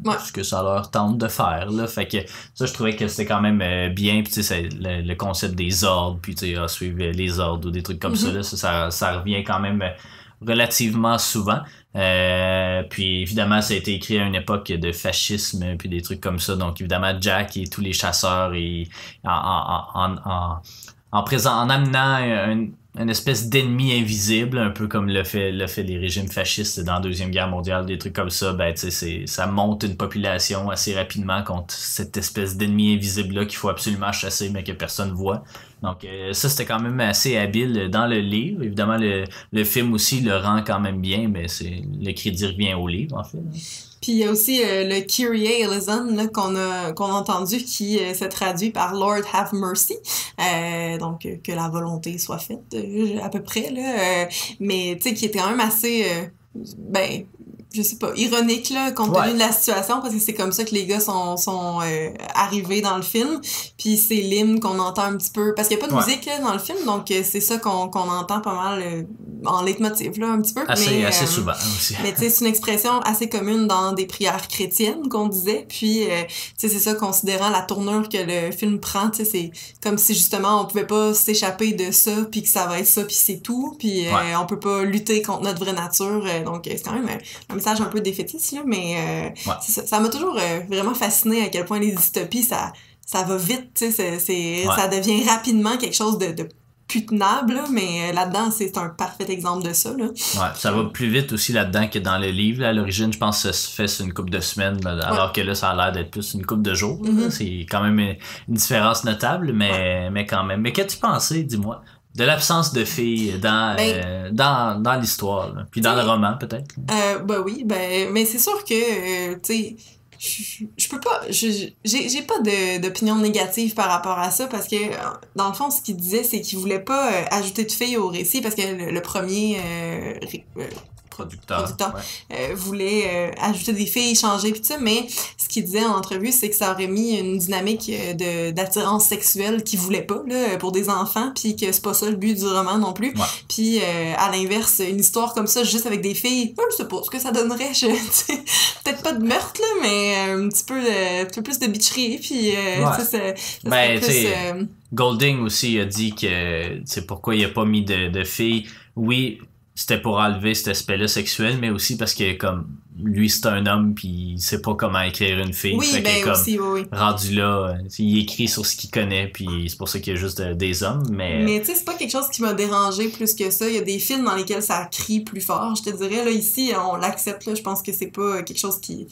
Ouais. ce que ça leur tente de faire, là. Fait que ça, je trouvais que c'était quand même euh, bien, puis tu sais, le, le concept des ordres, puis tu sais, ah, suivre les ordres ou des trucs comme ça, là, ça, ça, ça revient quand même euh, relativement souvent. Euh, puis évidemment, ça a été écrit à une époque de fascisme puis des trucs comme ça. Donc évidemment, Jack et tous les chasseurs et en, en, en, en, en présent, en amenant un- une espèce d'ennemi invisible, un peu comme le fait, le fait les régimes fascistes dans la Deuxième Guerre mondiale, des trucs comme ça, ben ça monte une population assez rapidement contre cette espèce d'ennemi invisible-là qu'il faut absolument chasser mais que personne voit. Donc euh, ça, c'était quand même assez habile dans le livre. Évidemment, le, le film aussi le rend quand même bien, mais c'est le crédit revient au livre, en fait. Puis il y a aussi euh, le Kyrie eleison qu'on a qu'on a entendu qui euh, se traduit par Lord have mercy. Euh, donc que la volonté soit faite à peu près là. Mais tu sais qui était quand même assez ben je sais pas ironique là compte tenu de la situation parce que c'est comme ça que les gars sont sont euh, arrivés dans le film. Puis c'est l'hymne qu'on entend un petit peu parce qu'il y a pas de Ouais. musique là, dans le film donc euh, c'est ça qu'on qu'on entend pas mal euh, en leitmotiv là un petit peu. Assez, mais, assez euh, souvent aussi. mais tu sais, c'est une expression assez commune dans des prières chrétiennes qu'on disait. Puis, euh, tu sais, c'est ça, considérant la tournure que le film prend, tu sais, c'est comme si justement on pouvait pas s'échapper de ça, puis que ça va être ça, puis c'est tout. Puis, euh, Ouais. on peut pas lutter contre notre vraie nature. euh, donc, c'est quand même un, un message un peu défaitiste, là. Mais euh, Ouais. ça m'a toujours vraiment fasciné à quel point les dystopies, ça, ça va vite, tu sais, c'est, c'est- Ouais. ça devient rapidement quelque chose de, de plus tenable, là, mais euh, là-dedans, c'est un parfait exemple de ça, là. Ouais, ça va plus vite aussi là-dedans que dans le livre. là. À l'origine, je pense que ça se fait sur une couple de semaines, là, alors que là, ça a l'air d'être plus une couple de jours. Mhm. C'est quand même une, une différence notable, mais, mais quand même. Mais qu'as-tu pensé, dis-moi, de l'absence de filles dans, Ben- euh, dans, dans l'histoire, puis dans le roman peut-être? Euh, ben oui, ben, mais c'est sûr que, euh, tu sais, je peux pas, j'ai pas d'opinion négative par rapport à ça parce que, dans le fond, ce qu'il disait, c'est qu'il voulait pas euh, ajouter de filles au récit parce que le, premier euh, euh, Producteur. Producteur. ouais. euh, voulait euh, ajouter des filles, changer pis tout ça, mais ce qu'il disait en entrevue, c'est que ça aurait mis une dynamique euh, de d'attirance sexuelle qu'il voulait pas là pour des enfants, puis que c'est pas ça le but du roman non plus. Puis à l'inverse, une histoire comme ça juste avec des filles, je sais pas ce que ça donnerait, je *laughs* peut-être pas de meurtre là, mais un petit peu un peu plus de bitcherie, puis euh, Ouais. ça, ça, ça Ben, serait tu plus, sais, euh, Golding aussi a dit que c'est pourquoi il a pas mis de, de filles. Oui, c'était pour enlever cet aspect-là sexuel, mais aussi parce que comme lui c'est un homme puis il sait pas comment écrire une fille. oui, fait que ben comme aussi, oui, oui. rendu là, euh, il écrit sur ce qu'il connaît puis c'est pour ça qu'il y a juste euh, des hommes, mais, Mais tu sais, c'est pas quelque chose qui m'a dérangé plus que ça. Il y a des films dans lesquels ça crie plus fort. Je te dirais, là, ici, on l'accepte, là. Je pense que c'est pas quelque chose qui,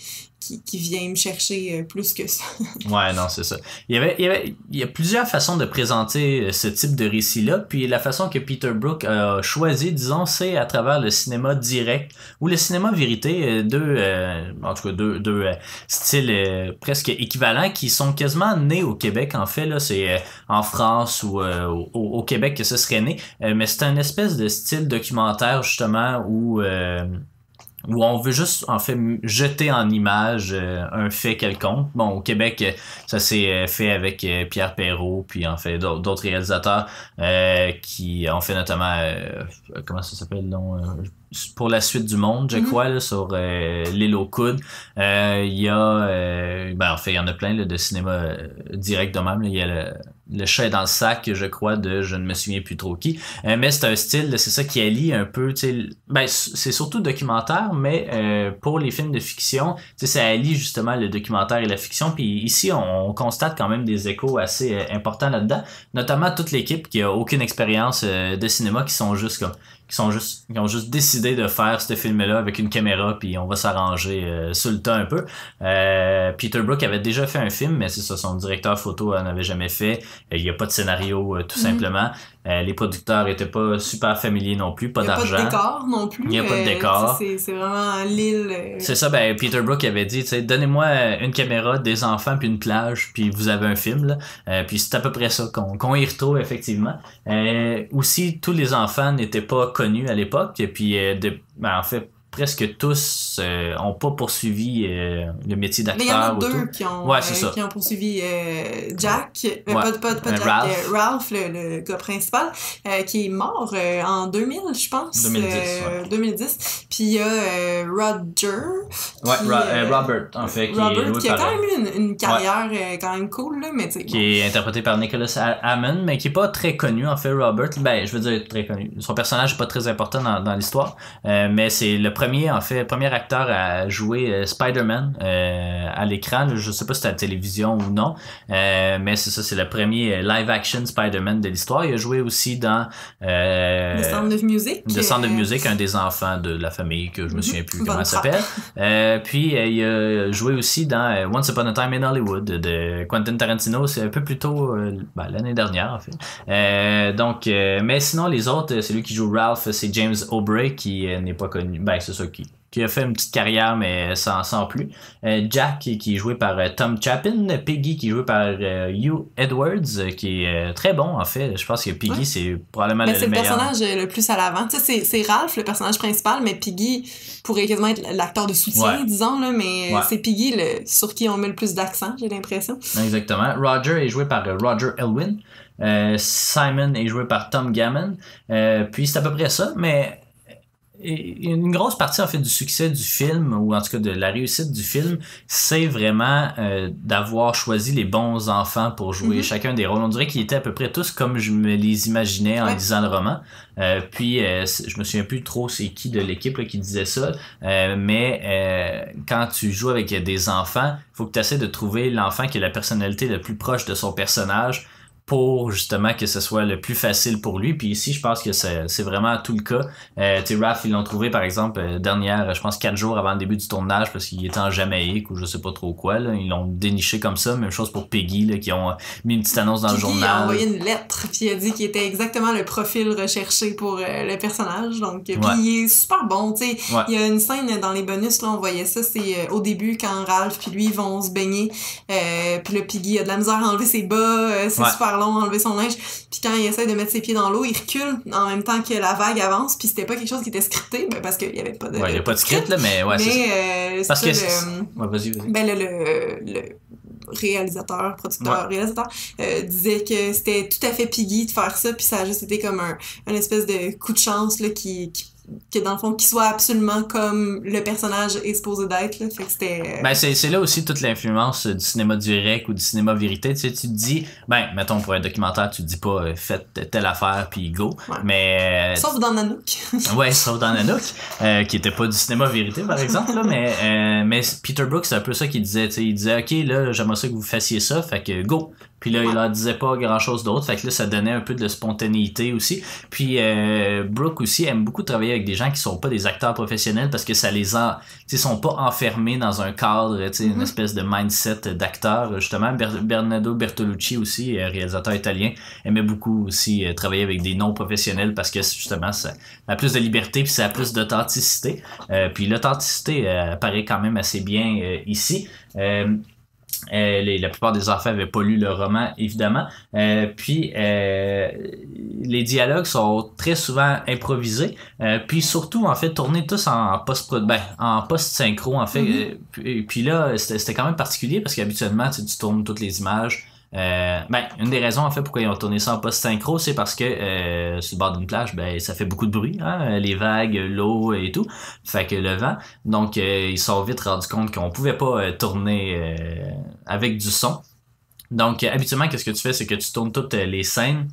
qui, qui vient me chercher euh, plus que ça. *laughs* Ouais, non, c'est ça. Il y avait, il y avait, il y a plusieurs façons de présenter euh, ce type de récit-là, puis la façon que Peter Brook a choisi, disons, c'est à travers le cinéma direct ou le cinéma vérité, euh, deux, euh, en tout cas deux, deux euh, styles presque équivalents qui sont quasiment nés au Québec. En fait, là, c'est en France ou au, Québec que ce serait né, mais c'est un espèce de style documentaire justement où où on veut juste en fait jeter en image euh, un fait quelconque. Bon, au Québec, euh, ça s'est euh, fait avec Pierre Perrault, puis en fait d'autres réalisateurs qui ont fait notamment comment ça s'appelle non pour la suite du monde, je Mhm. crois, là, sur euh, l'île aux coudes. Euh, Il y a euh, ben en fait il y en a plein là, de cinéma euh, direct de même. là. Il y a le, le chat est dans le sac, je crois, de je ne me souviens plus trop qui. Euh, mais c'est un style, c'est ça qui allie un peu, tu sais, ben, c'est surtout documentaire, mais euh, pour les films de fiction, tu sais, ça allie justement le documentaire et la fiction. Puis ici, on, on constate quand même des échos assez importants là-dedans, notamment toute l'équipe qui a aucune expérience de cinéma, qui sont juste comme qui sont juste qui ont juste décidé de faire ce film là avec une caméra puis on va s'arranger euh, sur le tas un peu Euh, Peter Brook avait déjà fait un film mais c'est ça son directeur photo en avait jamais fait Euh, il y a pas de scénario euh, tout Mhm. simplement Euh, les producteurs étaient pas super familiers non plus pas Il y a pas de d'argent décor non plus. Il y a pas de décor. C'est vraiment l'île. c'est ça, ben Peter Brook avait dit, tu sais, donnez-moi une caméra, des enfants puis une plage, puis vous avez un film là. Euh, puis c'est à peu près ça qu'on qu'on y retrouve effectivement. Euh, aussi, tous les enfants n'étaient pas connus à l'époque, et puis euh, de, ben, en fait presque tous euh, ont pas poursuivi euh, le métier Mais il y en a d'acteur. deux tout. qui ont, Ouais, euh, qui ont poursuivi euh, Jack, Ouais. pas, pas, pas Jack, Ralph. euh, Ralph, le, le gars principal, euh, qui est mort en 2000, je pense. 2010, euh, 2010. Puis il y a Roger. Ouais, qui, Ro- Robert, en fait, qui est Robert, joué qui a quand même eu une, une carrière quand même cool, là, mais qui bon. est interprété par Nicholas Ha- Hammond, mais qui est pas très connu en fait. Robert, ben je veux dire très connu. Son personnage est pas très important dans, dans l'histoire, mais c'est le premier en fait, premier acteur à jouer euh, Spider-Man euh, à l'écran. Je sais pas si c'est à la télévision ou non, euh, mais c'est ça, c'est le premier live-action Spider-Man de l'histoire. Il a joué aussi dans The Sound of Music. The Sound of Music, un des enfants de la famille que je me Mhm. souviens plus comment frappe. s'appelle. Puis il a joué aussi dans Once Upon a Time in Hollywood de Quentin Tarantino. C'est un peu plus tôt ben, l'année dernière en fait. Euh, donc, euh, mais sinon les autres, euh, celui qui joue Ralph, c'est James O'Bray qui euh, n'est pas connu. Ben c'est ça qui qui a fait une petite carrière mais sans, sans plus. Euh, Jack qui, qui est joué par euh, Tom Chapin, Peggy qui est joué par euh, Hugh Edwards qui est très bon en fait. Je pense que Ouais. c'est probablement Ben, le, c'est le meilleur. personnage le plus à l'avant. C'est- Ralph, le personnage principal, mais Piggy pourrait quasiment être l'acteur de soutien, Ouais. disons, là, mais Ouais. c'est Piggy le, sur qui on met le plus d'accent, j'ai l'impression. Exactement. Roger est joué par Roger Elwin. Euh, Simon est joué par Tom Gammon. Euh, puis c'est à peu près ça, mais et une grosse partie en fait du succès du film ou en tout cas de la réussite du film c'est vraiment euh, d'avoir choisi les bons enfants pour jouer Mhm. chacun des rôles on dirait qu'ils étaient à peu près tous comme je me les imaginais en Ouais. lisant le roman Euh, puis euh, je me souviens plus trop c'est qui de l'équipe là, qui disait ça euh, mais euh, quand tu joues avec des enfants faut que tu essaies de trouver l'enfant qui a la personnalité la plus proche de son personnage pour justement que ce soit le plus facile pour lui. Puis ici, je pense que c'est vraiment tout le cas. Euh, tu sais, Raph, ils l'ont trouvé, par exemple, euh, dernière, je pense, quatre jours avant le début du tournage parce qu'il était en Jamaïque ou je sais pas trop quoi. Là. Ils l'ont déniché comme ça. Même chose pour Peggy, là, qui ont euh, mis une petite annonce dans le a journal. envoyé une lettre, puis il a dit qu'il était exactement le profil recherché pour euh, le personnage. Donc, puis Ouais. il est super bon, tu sais. Ouais. Il y a une scène dans les bonus, là, on voyait ça, c'est au début quand Ralph puis lui vont se baigner. Puis le Piggy a de la misère à enlever ses bas, c'est Ouais. super long à enlever son linge. Puis quand il essaie de mettre ses pieds dans l'eau, il recule en même temps que la vague avance. Puis c'était pas quelque chose qui était scripté, ben, parce qu'il y avait pas de. Ouais, il n'y a pas de script, là, mais ouais, mais euh, Parce que le- Ouais, vas-y, vas-y. ben le, le, le réalisateur, producteur, réalisateur, euh, disait que c'était tout à fait piggy de faire ça, puis ça a juste été comme un, un espèce de coup de chance là, qui, qui que dans le fond, qu'il soit absolument comme le personnage est supposé d'être, là. Fait que c'était... euh, Ben, c'est, c'est là aussi toute l'influence euh, du cinéma direct ou du cinéma vérité. Tu sais, tu te dis, ben, mettons pour un documentaire, tu te dis pas, euh, faites telle affaire puis go. Ouais. Mais, euh, Sauf dans Nanook. *laughs* Ouais, sauf dans Nanook, euh, qui était pas du cinéma vérité, par exemple, là, mais, euh, mais Peter Brooks, c'est un peu ça qu'il disait, tu sais, il disait, OK, là, j'aimerais ça que vous fassiez ça, fait que go. Puis là, il leur disait pas grand-chose d'autre, fait que là, ça donnait un peu de spontanéité aussi. Puis euh, Brooke aussi aime beaucoup travailler avec des gens qui sont pas des acteurs professionnels parce que ça les en... Tu sais, sont pas enfermés dans un cadre, tu sais, une Mhm. espèce de mindset d'acteur. Justement, Ber- Bernardo Bertolucci aussi, euh, réalisateur italien, aimait beaucoup aussi euh, travailler avec des non-professionnels parce que justement, ça a plus de liberté puis ça a plus d'authenticité. Euh, puis l'authenticité euh, apparaît quand même assez bien euh, ici. Euh, les- la plupart des enfants avaient pas lu le roman, évidemment. Euh, puis euh, les dialogues sont très souvent improvisés. Puis surtout, en fait, tournés tous en post ben, en post synchro en fait. Mhm. Euh, puis, puis là, c'était c'était quand même particulier parce qu'habituellement, tu, tu tournes toutes les images. Euh, ben, une des raisons en fait pourquoi ils ont tourné ça en post synchro, c'est parce que euh, sur le bord d'une plage, ben ça fait beaucoup de bruit, hein, les vagues, l'eau et tout, fait que le vent. Donc euh, ils se sont vite rendus compte qu'on pouvait pas tourner avec du son. Donc habituellement, qu'est-ce que tu fais, c'est que tu tournes toutes les scènes,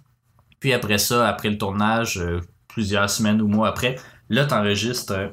puis après ça, après le tournage, plusieurs semaines ou mois après, là t'enregistres.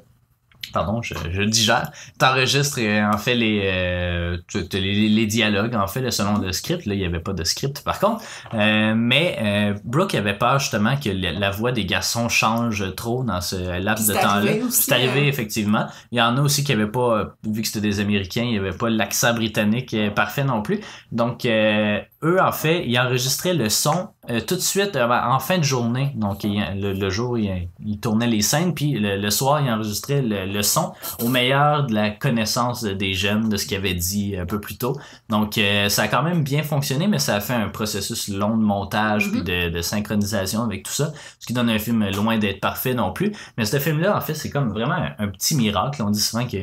Pardon, je, je digère. T'enregistres en fait les, euh, les, les dialogues en fait là, selon le script. Là, il y avait pas de script par contre. Euh, mais euh, Brooke avait peur justement que la, la voix des garçons change trop dans ce laps de temps-là. C'est arrivé euh. effectivement. Il y en a aussi qui avaient pas, vu que c'était des Américains, il y avait pas l'accent britannique euh, parfait non plus. Donc euh, eux, en fait, ils enregistraient le son euh, tout de suite euh, en fin de journée. Donc, le, jour, ils, tournaient les scènes, puis le, soir, ils enregistraient le, son au meilleur de la connaissance des jeunes, de ce qu'ils avaient dit un peu plus tôt. Donc, euh, ça a quand même bien fonctionné, mais ça a fait un processus long de montage, puis Mm-hmm. de, de synchronisation avec tout ça, ce qui donne un film loin d'être parfait non plus. Mais ce film-là, en fait, c'est comme vraiment un, un petit miracle. On dit souvent que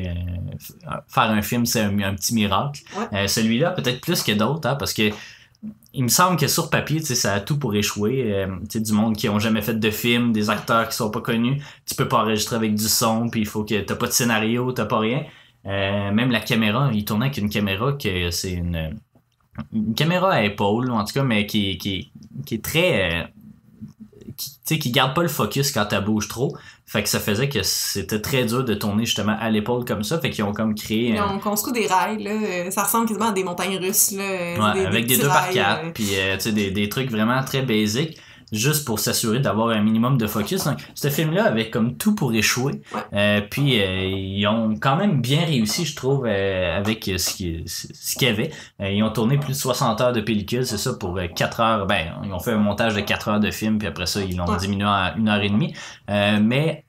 faire un film, c'est un, un petit miracle. Ouais. Celui-là, peut-être plus que d'autres, hein, parce que il me semble que sur papier, ça a tout pour échouer. Euh, du monde qui ont jamais fait de film, des acteurs qui sont pas connus, tu peux pas enregistrer avec du son, puis il faut que t'as pas de scénario, t'as pas rien. Euh, même la caméra, il tournait avec une caméra que c'est une, une caméra à épaule, en tout cas, mais qui, qui, qui est très. Qui, qui garde pas le focus quand elle bouge trop. Fait que ça faisait que c'était très dur de tourner justement à l'épaule comme ça. Fait qu'ils ont comme créé. Ils un- ont construit des rails, là. Ça ressemble quasiment à des montagnes russes, là. Ouais, avec des 2 par rails, 4 euh, puis euh, tu sais, des, des trucs vraiment très basiques juste pour s'assurer d'avoir un minimum de focus. Donc, ce film-là avait comme tout pour échouer. Euh, puis euh, ils ont quand même bien réussi, je trouve, euh, avec ce qui- ce qu'il y avait. Ils ont tourné plus de 60 heures de pellicule, c'est ça, pour 4 heures. Ben, ils ont fait un montage de 4 heures de film, puis après ça, ils l'ont diminué à une heure et demie. Euh, mais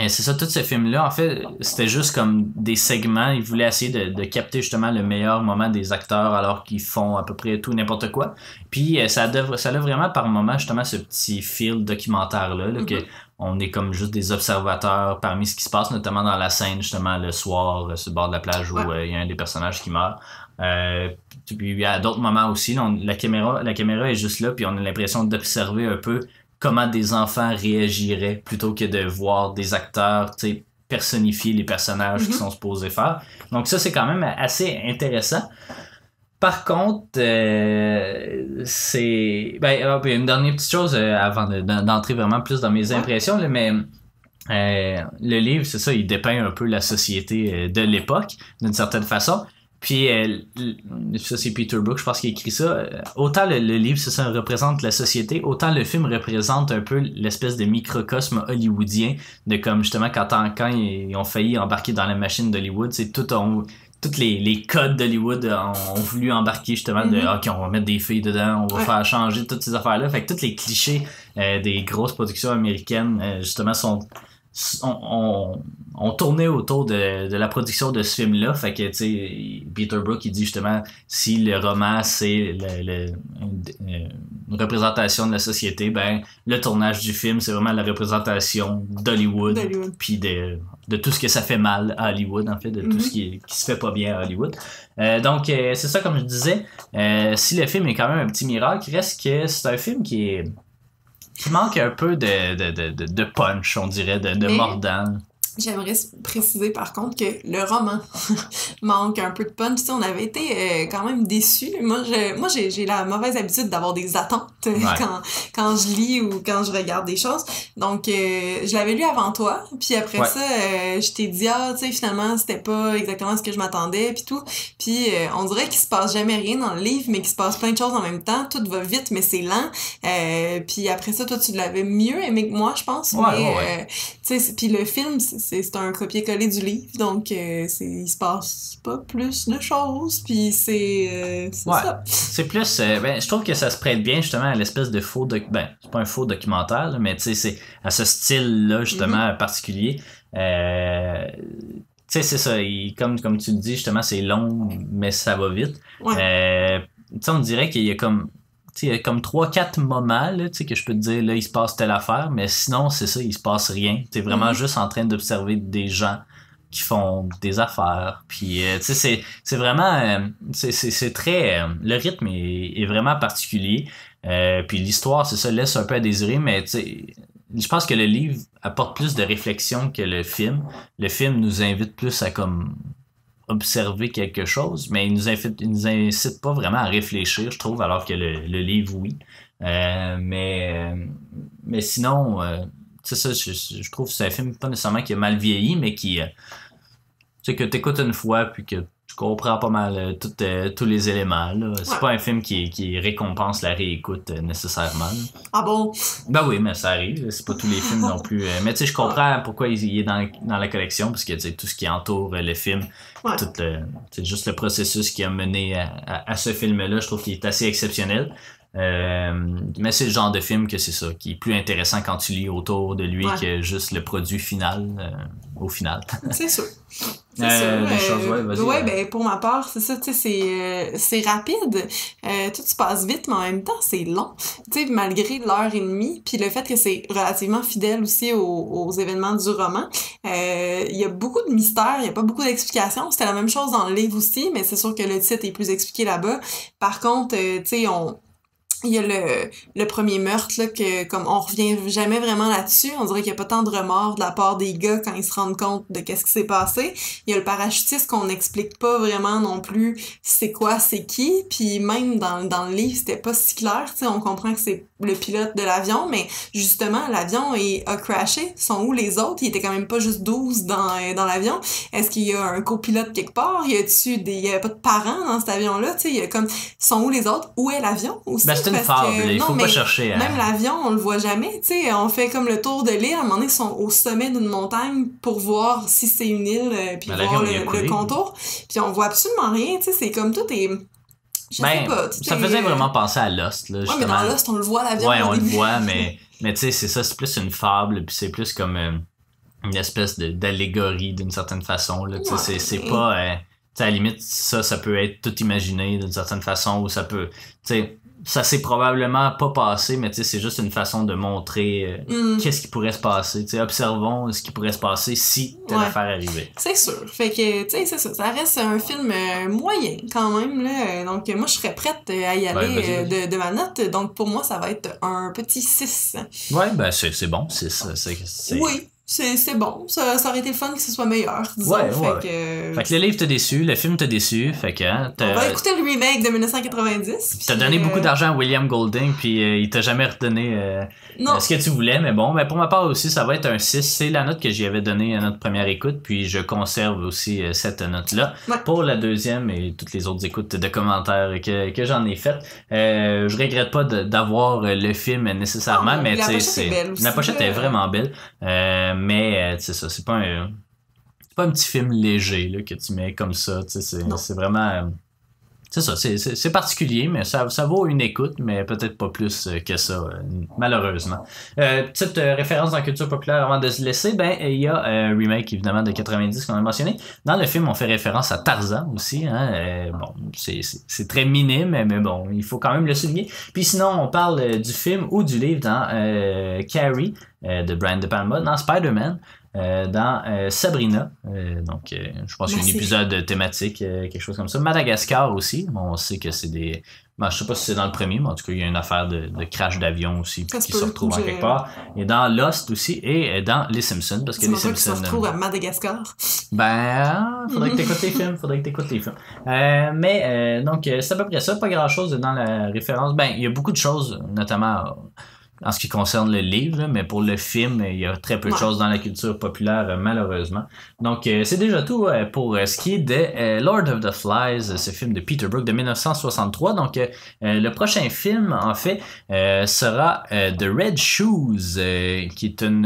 et c'est ça, tout ce film-là, en fait, c'était juste comme des segments. Ils voulaient essayer de, de capter justement le meilleur moment des acteurs alors qu'ils font à peu près tout n'importe quoi. Puis euh, ça, ça a vraiment par moment justement ce petit fil documentaire-là, là, que on est comme juste des observateurs parmi ce qui se passe, notamment dans la scène justement le soir euh, sur le bord de la plage où Ouais. euh, il y a un des personnages qui meurt. Euh, puis il y a d'autres moments aussi, là, on- la, caméra, la caméra est juste là, puis on a l'impression d'observer un peu comment des enfants réagiraient plutôt que de voir des acteurs personnifier les personnages Mhm. qui sont supposés faire. Donc ça, c'est quand même assez intéressant. Par contre, euh, c'est... Ben, ah, une dernière petite chose euh, avant de- d'en- d'entrer vraiment plus dans mes impressions, là, mais euh, le livre, c'est ça, il dépeint un peu la société de l'époque, d'une certaine façon. Puis, euh, ça c'est Peter Brook, je pense qu'il a écrit ça. Euh, Autant le, le livre, c'est ça, représente la société, autant le film représente un peu l'espèce de microcosme hollywoodien, de comme justement quand, quand ils ont failli embarquer dans la machine d'Hollywood, c'est tout on, tous les, les codes d'Hollywood ont, ont voulu embarquer justement de Mhm. OK, on va mettre des filles dedans, on va Ouais. faire changer toutes ces affaires-là. Fait que tous les clichés euh, des grosses productions américaines, euh, justement, sont on, on, on tournait autour de, de la production de ce film-là. Fait que, tu sais, Peter Brook, il dit justement, si le roman, c'est le- le- une, une représentation de la société, ben, le tournage du film, c'est vraiment la représentation d'Hollywood, puis de, de tout ce que ça fait mal à Hollywood, en fait, de tout Mhm. ce qui, qui se fait pas bien à Hollywood. Euh, donc, euh, c'est ça, comme je disais, euh, si le film est quand même un petit miracle, reste que c'est un film qui est qui manque un peu de, de, de, de, punch, on dirait, de, de Mais- mordant. J'aimerais préciser par contre que le roman *laughs* manque un peu de punch. Tu sais, on avait été euh, quand même déçus. Moi, je, moi j'ai, j'ai la mauvaise habitude d'avoir des attentes euh, Ouais. quand, quand je lis ou quand je regarde des choses. Donc, euh, je l'avais lu avant toi. Puis après Ouais. ça, euh, je t'ai dit, ah, tu sais, finalement, c'était pas exactement ce que je m'attendais. Puis tout. Puis euh, on dirait qu'il se passe jamais rien dans le livre, mais qu'il se passe plein de choses en même temps. Tout va vite, mais c'est lent. Euh, puis après ça, toi, tu l'avais mieux aimé que moi, je pense. Ouais, mais, puis le film, c'est- un copier-coller du livre, donc euh, c'est il se passe pas plus de choses, puis c'est euh, Ouais. ça. C'est plus. euh, ben, je trouve que ça se prête bien justement à l'espèce de faux. doc- Ben, c'est pas un faux documentaire, là, mais tu sais, c'est à ce style-là justement particulier. Euh, tu sais, c'est ça. il- comme, comme tu le dis, justement, c'est long, mais ça va vite. Ouais. Tu sais, on dirait qu'il y a comme. Sais, il y a comme 3-4 moments là, que je peux te dire, là, il se passe telle affaire, mais sinon, c'est ça, il se passe rien. Tu es vraiment Mhm. juste en train d'observer des gens qui font des affaires. Puis, euh, tu sais, c'est, vraiment. euh, c'est, très. euh, le rythme est, est vraiment particulier. Puis l'histoire, c'est ça, laisse un peu à désirer, mais tu sais. Je pense que le livre apporte plus de réflexion que le film. Le film nous invite plus à comme observer quelque chose, mais il nous incite, nous incite pas vraiment à réfléchir, je trouve, alors que le, le livre, oui. Euh, mais, euh, mais sinon, euh, je, trouve que c'est un film pas nécessairement qui a mal vieilli, mais qui, tu sais, que t'écoutes une fois, puis que je comprends pas mal euh, tout, euh, tous les éléments. là. C'est Ouais. pas un film qui, qui récompense la réécoute euh, nécessairement. là. Ah bon? Ben oui, mais ça arrive. C'est pas tous les *laughs* films non plus. Mais tu sais, je comprends pourquoi il, il est dans, dans la collection, parce que tu sais, tout ce qui entoure le film, Ouais. tout le, juste le processus qui a mené à, à- à ce film-là, je trouve qu'il est assez exceptionnel. Euh, mais c'est le genre de film que c'est ça, qui est plus intéressant quand tu lis autour de lui que juste le produit final, au final. C'est sûr. *laughs* C'est Euh, ouais, ben pour ma part, c'est ça, tu sais, c'est, euh, c'est rapide. Euh, tout se passe vite, mais en même temps, c'est long. Tu sais, malgré l'heure et demie, puis le fait que c'est relativement fidèle aussi aux, aux événements du roman, euh, il y a beaucoup de mystères, il y a pas beaucoup d'explications. C'était la même chose dans le livre aussi, mais c'est sûr que le titre est plus expliqué là-bas. Par contre, tu sais, on... Il y a le, le premier meurtre, là, que comme on revient jamais vraiment là-dessus, on dirait qu'il n'y a pas tant de remords de la part des gars quand ils se rendent compte de qu'est-ce qui s'est passé. Il y a le parachutiste qu'on n'explique pas vraiment non plus c'est quoi, c'est qui, puis même dans, dans le livre, c'était pas si clair, tu sais, on comprend que c'est le pilote de l'avion, mais justement, l'avion est- a crashé, sont où les autres? Il était quand même pas juste 12 dans, euh, dans l'avion. Est-ce qu'il y a un copilote quelque part? Y a-tu des, y avait pas de parents dans cet avion-là, tu sais, il y a comme, sont où les autres? Où est l'avion aussi? Ben, c'est une fable, que- il non, faut mais pas chercher à... même l'avion, on le voit jamais, tu sais, on fait comme le tour de l'île, à un moment donné, ils sont au sommet d'une montagne pour voir si c'est une île, euh, puis Ben, voir le, le contour, puis on voit absolument rien, tu sais, c'est comme tout est... Je sais Ben, pas, ça faisait vraiment penser à Lost, là, Ouais, justement. mais dans Lost, on le voit, l'avion, Ouais, on le voit, mais, *laughs* mais tu sais, c'est ça, c'est plus une fable, puis c'est plus comme euh, une espèce d'allégorie d'une certaine façon. Là, Ouais. c'est, c'est pas. euh, tu sais, à la limite, ça, ça peut être tout imaginé d'une certaine façon, ou ça peut. Tu sais, ça s'est probablement pas passé, mais tu sais, c'est juste une façon de montrer euh, Hmm, qu'est-ce qui pourrait se passer. Tu sais, observons ce qui pourrait se passer si telle Ouais. affaire arrivait. c'est sûr. Fait que, tu sais, c'est ça. Ça reste un film euh, moyen, quand même, là. Donc, moi, je serais prête à y aller Ouais, euh, de, de ma note. Donc, pour moi, ça va être un petit 6. Ouais, ben c'est, bon, c'est ça. C'est, c'est... Oui, c'est bon. Ça, ça aurait été le fun que ce soit meilleur, disons. Ouais, fait ouais. que... Fait que le livre t'a déçu, le film t'a déçu, fait que hein, On va écouter le remake de 1990. t'as donné euh, beaucoup d'argent à William Golding, puis euh, il t'a jamais redonné euh, euh, ce que tu voulais, mais bon, mais pour ma part aussi, ça va être un 6. C'est la note que j'y avais donnée à notre première écoute, puis je conserve aussi euh, cette note-là. Ouais. Pour la deuxième et toutes les autres écoutes de commentaires que, que j'en ai faites, euh, je regrette pas d'avoir euh, le film nécessairement, Non, mais la tu sais, pochette est belle aussi, la pochette est vraiment belle, euh, mais euh, c'est ça, c'est pas un... C'est pas un petit film léger là, que tu mets comme ça, tu sais, c'est vraiment... c'est ça, c'est- particulier, mais ça, ça vaut une écoute, mais peut-être pas plus euh, que ça, euh, malheureusement. Euh, petite euh, référence dans la culture populaire avant de se laisser, ben il y a un remake évidemment de 90 qu'on a mentionné. Dans le film, on fait référence à Tarzan aussi. Hein, bon, c'est- très minime, mais, bon, il faut quand même le souligner. Puis sinon, on parle du film ou du livre dans Carrie de Brian De Palma, dans Spider-Man. Euh, dans euh, Sabrina, euh, donc je pense qu'il y a un épisode thématique, quelque chose comme ça. Madagascar aussi, bon, on sait que c'est des, ben, je sais pas si c'est dans le premier, mais en tout cas, il y a une affaire de, de crash d'avion aussi Ça qui se retrouve en quelque part. Et dans Lost aussi, et dans Les Simpsons, parce que Les qu'ils se Simpsons... retrouvent à Madagascar. Ben, faudrait que t'écoutes les films, faudrait que t'écoutes les films. Mais, donc, c'est à peu près ça, pas grand chose dans la référence. Ben, il y a beaucoup de choses, notamment en ce qui concerne le livre, là, mais pour le film, il y a très peu de choses dans la culture populaire, euh, malheureusement. Donc, euh, c'est déjà tout euh, pour euh, ce qui est de Lord of the Flies, ce film de Peter Brook de 1963. Donc, le prochain film, en fait, sera The Red Shoes, qui est une,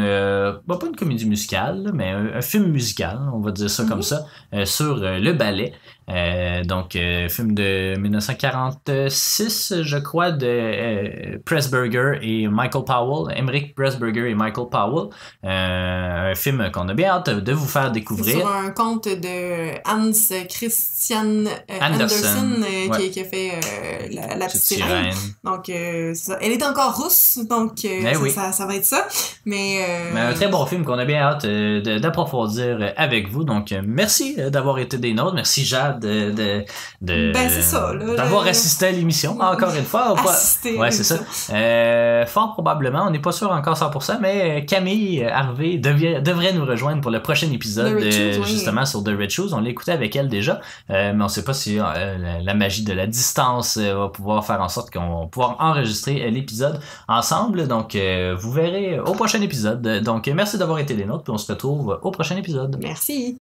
bah, pas une comédie musicale, mais un, un film musical, on va dire ça Mhm. comme ça, euh, sur le ballet. Euh, donc, euh, film de 1946, je crois, de euh, Pressburger et Michael Powell, Emmerich Pressburger et Michael Powell. Un film qu'on a bien hâte de vous faire découvrir. sur un conte de Hans Christian Andersen, ouais. qui, qui a fait la, la petite sirène. Donc, ça. elle est encore rousse, donc Eh ça, oui. ça, ça va être ça. Mais, Mais un très bon film qu'on a bien hâte d'approfondir avec vous. Donc, merci d'avoir été des nôtres. Merci, Jade, de, de, de- Ben, c'est ça, d'avoir le- assisté à l'émission. Encore une fois. assister. Ouais, c'est ça. Euh, fort probablement, on n'est pas sûr encore 100%, mais euh, Camille euh, Harvey devrait nous rejoindre pour le prochain épisode, euh, oui. justement sur The Red Shoes. On l'a écouté avec elle déjà, euh, mais on ne sait pas si euh, la, magie de la distance va pouvoir faire en sorte qu'on va pouvoir enregistrer l'épisode ensemble. Donc, euh, vous verrez au prochain épisode. Donc, merci d'avoir été des nôtres, puis on se retrouve au prochain épisode. Merci.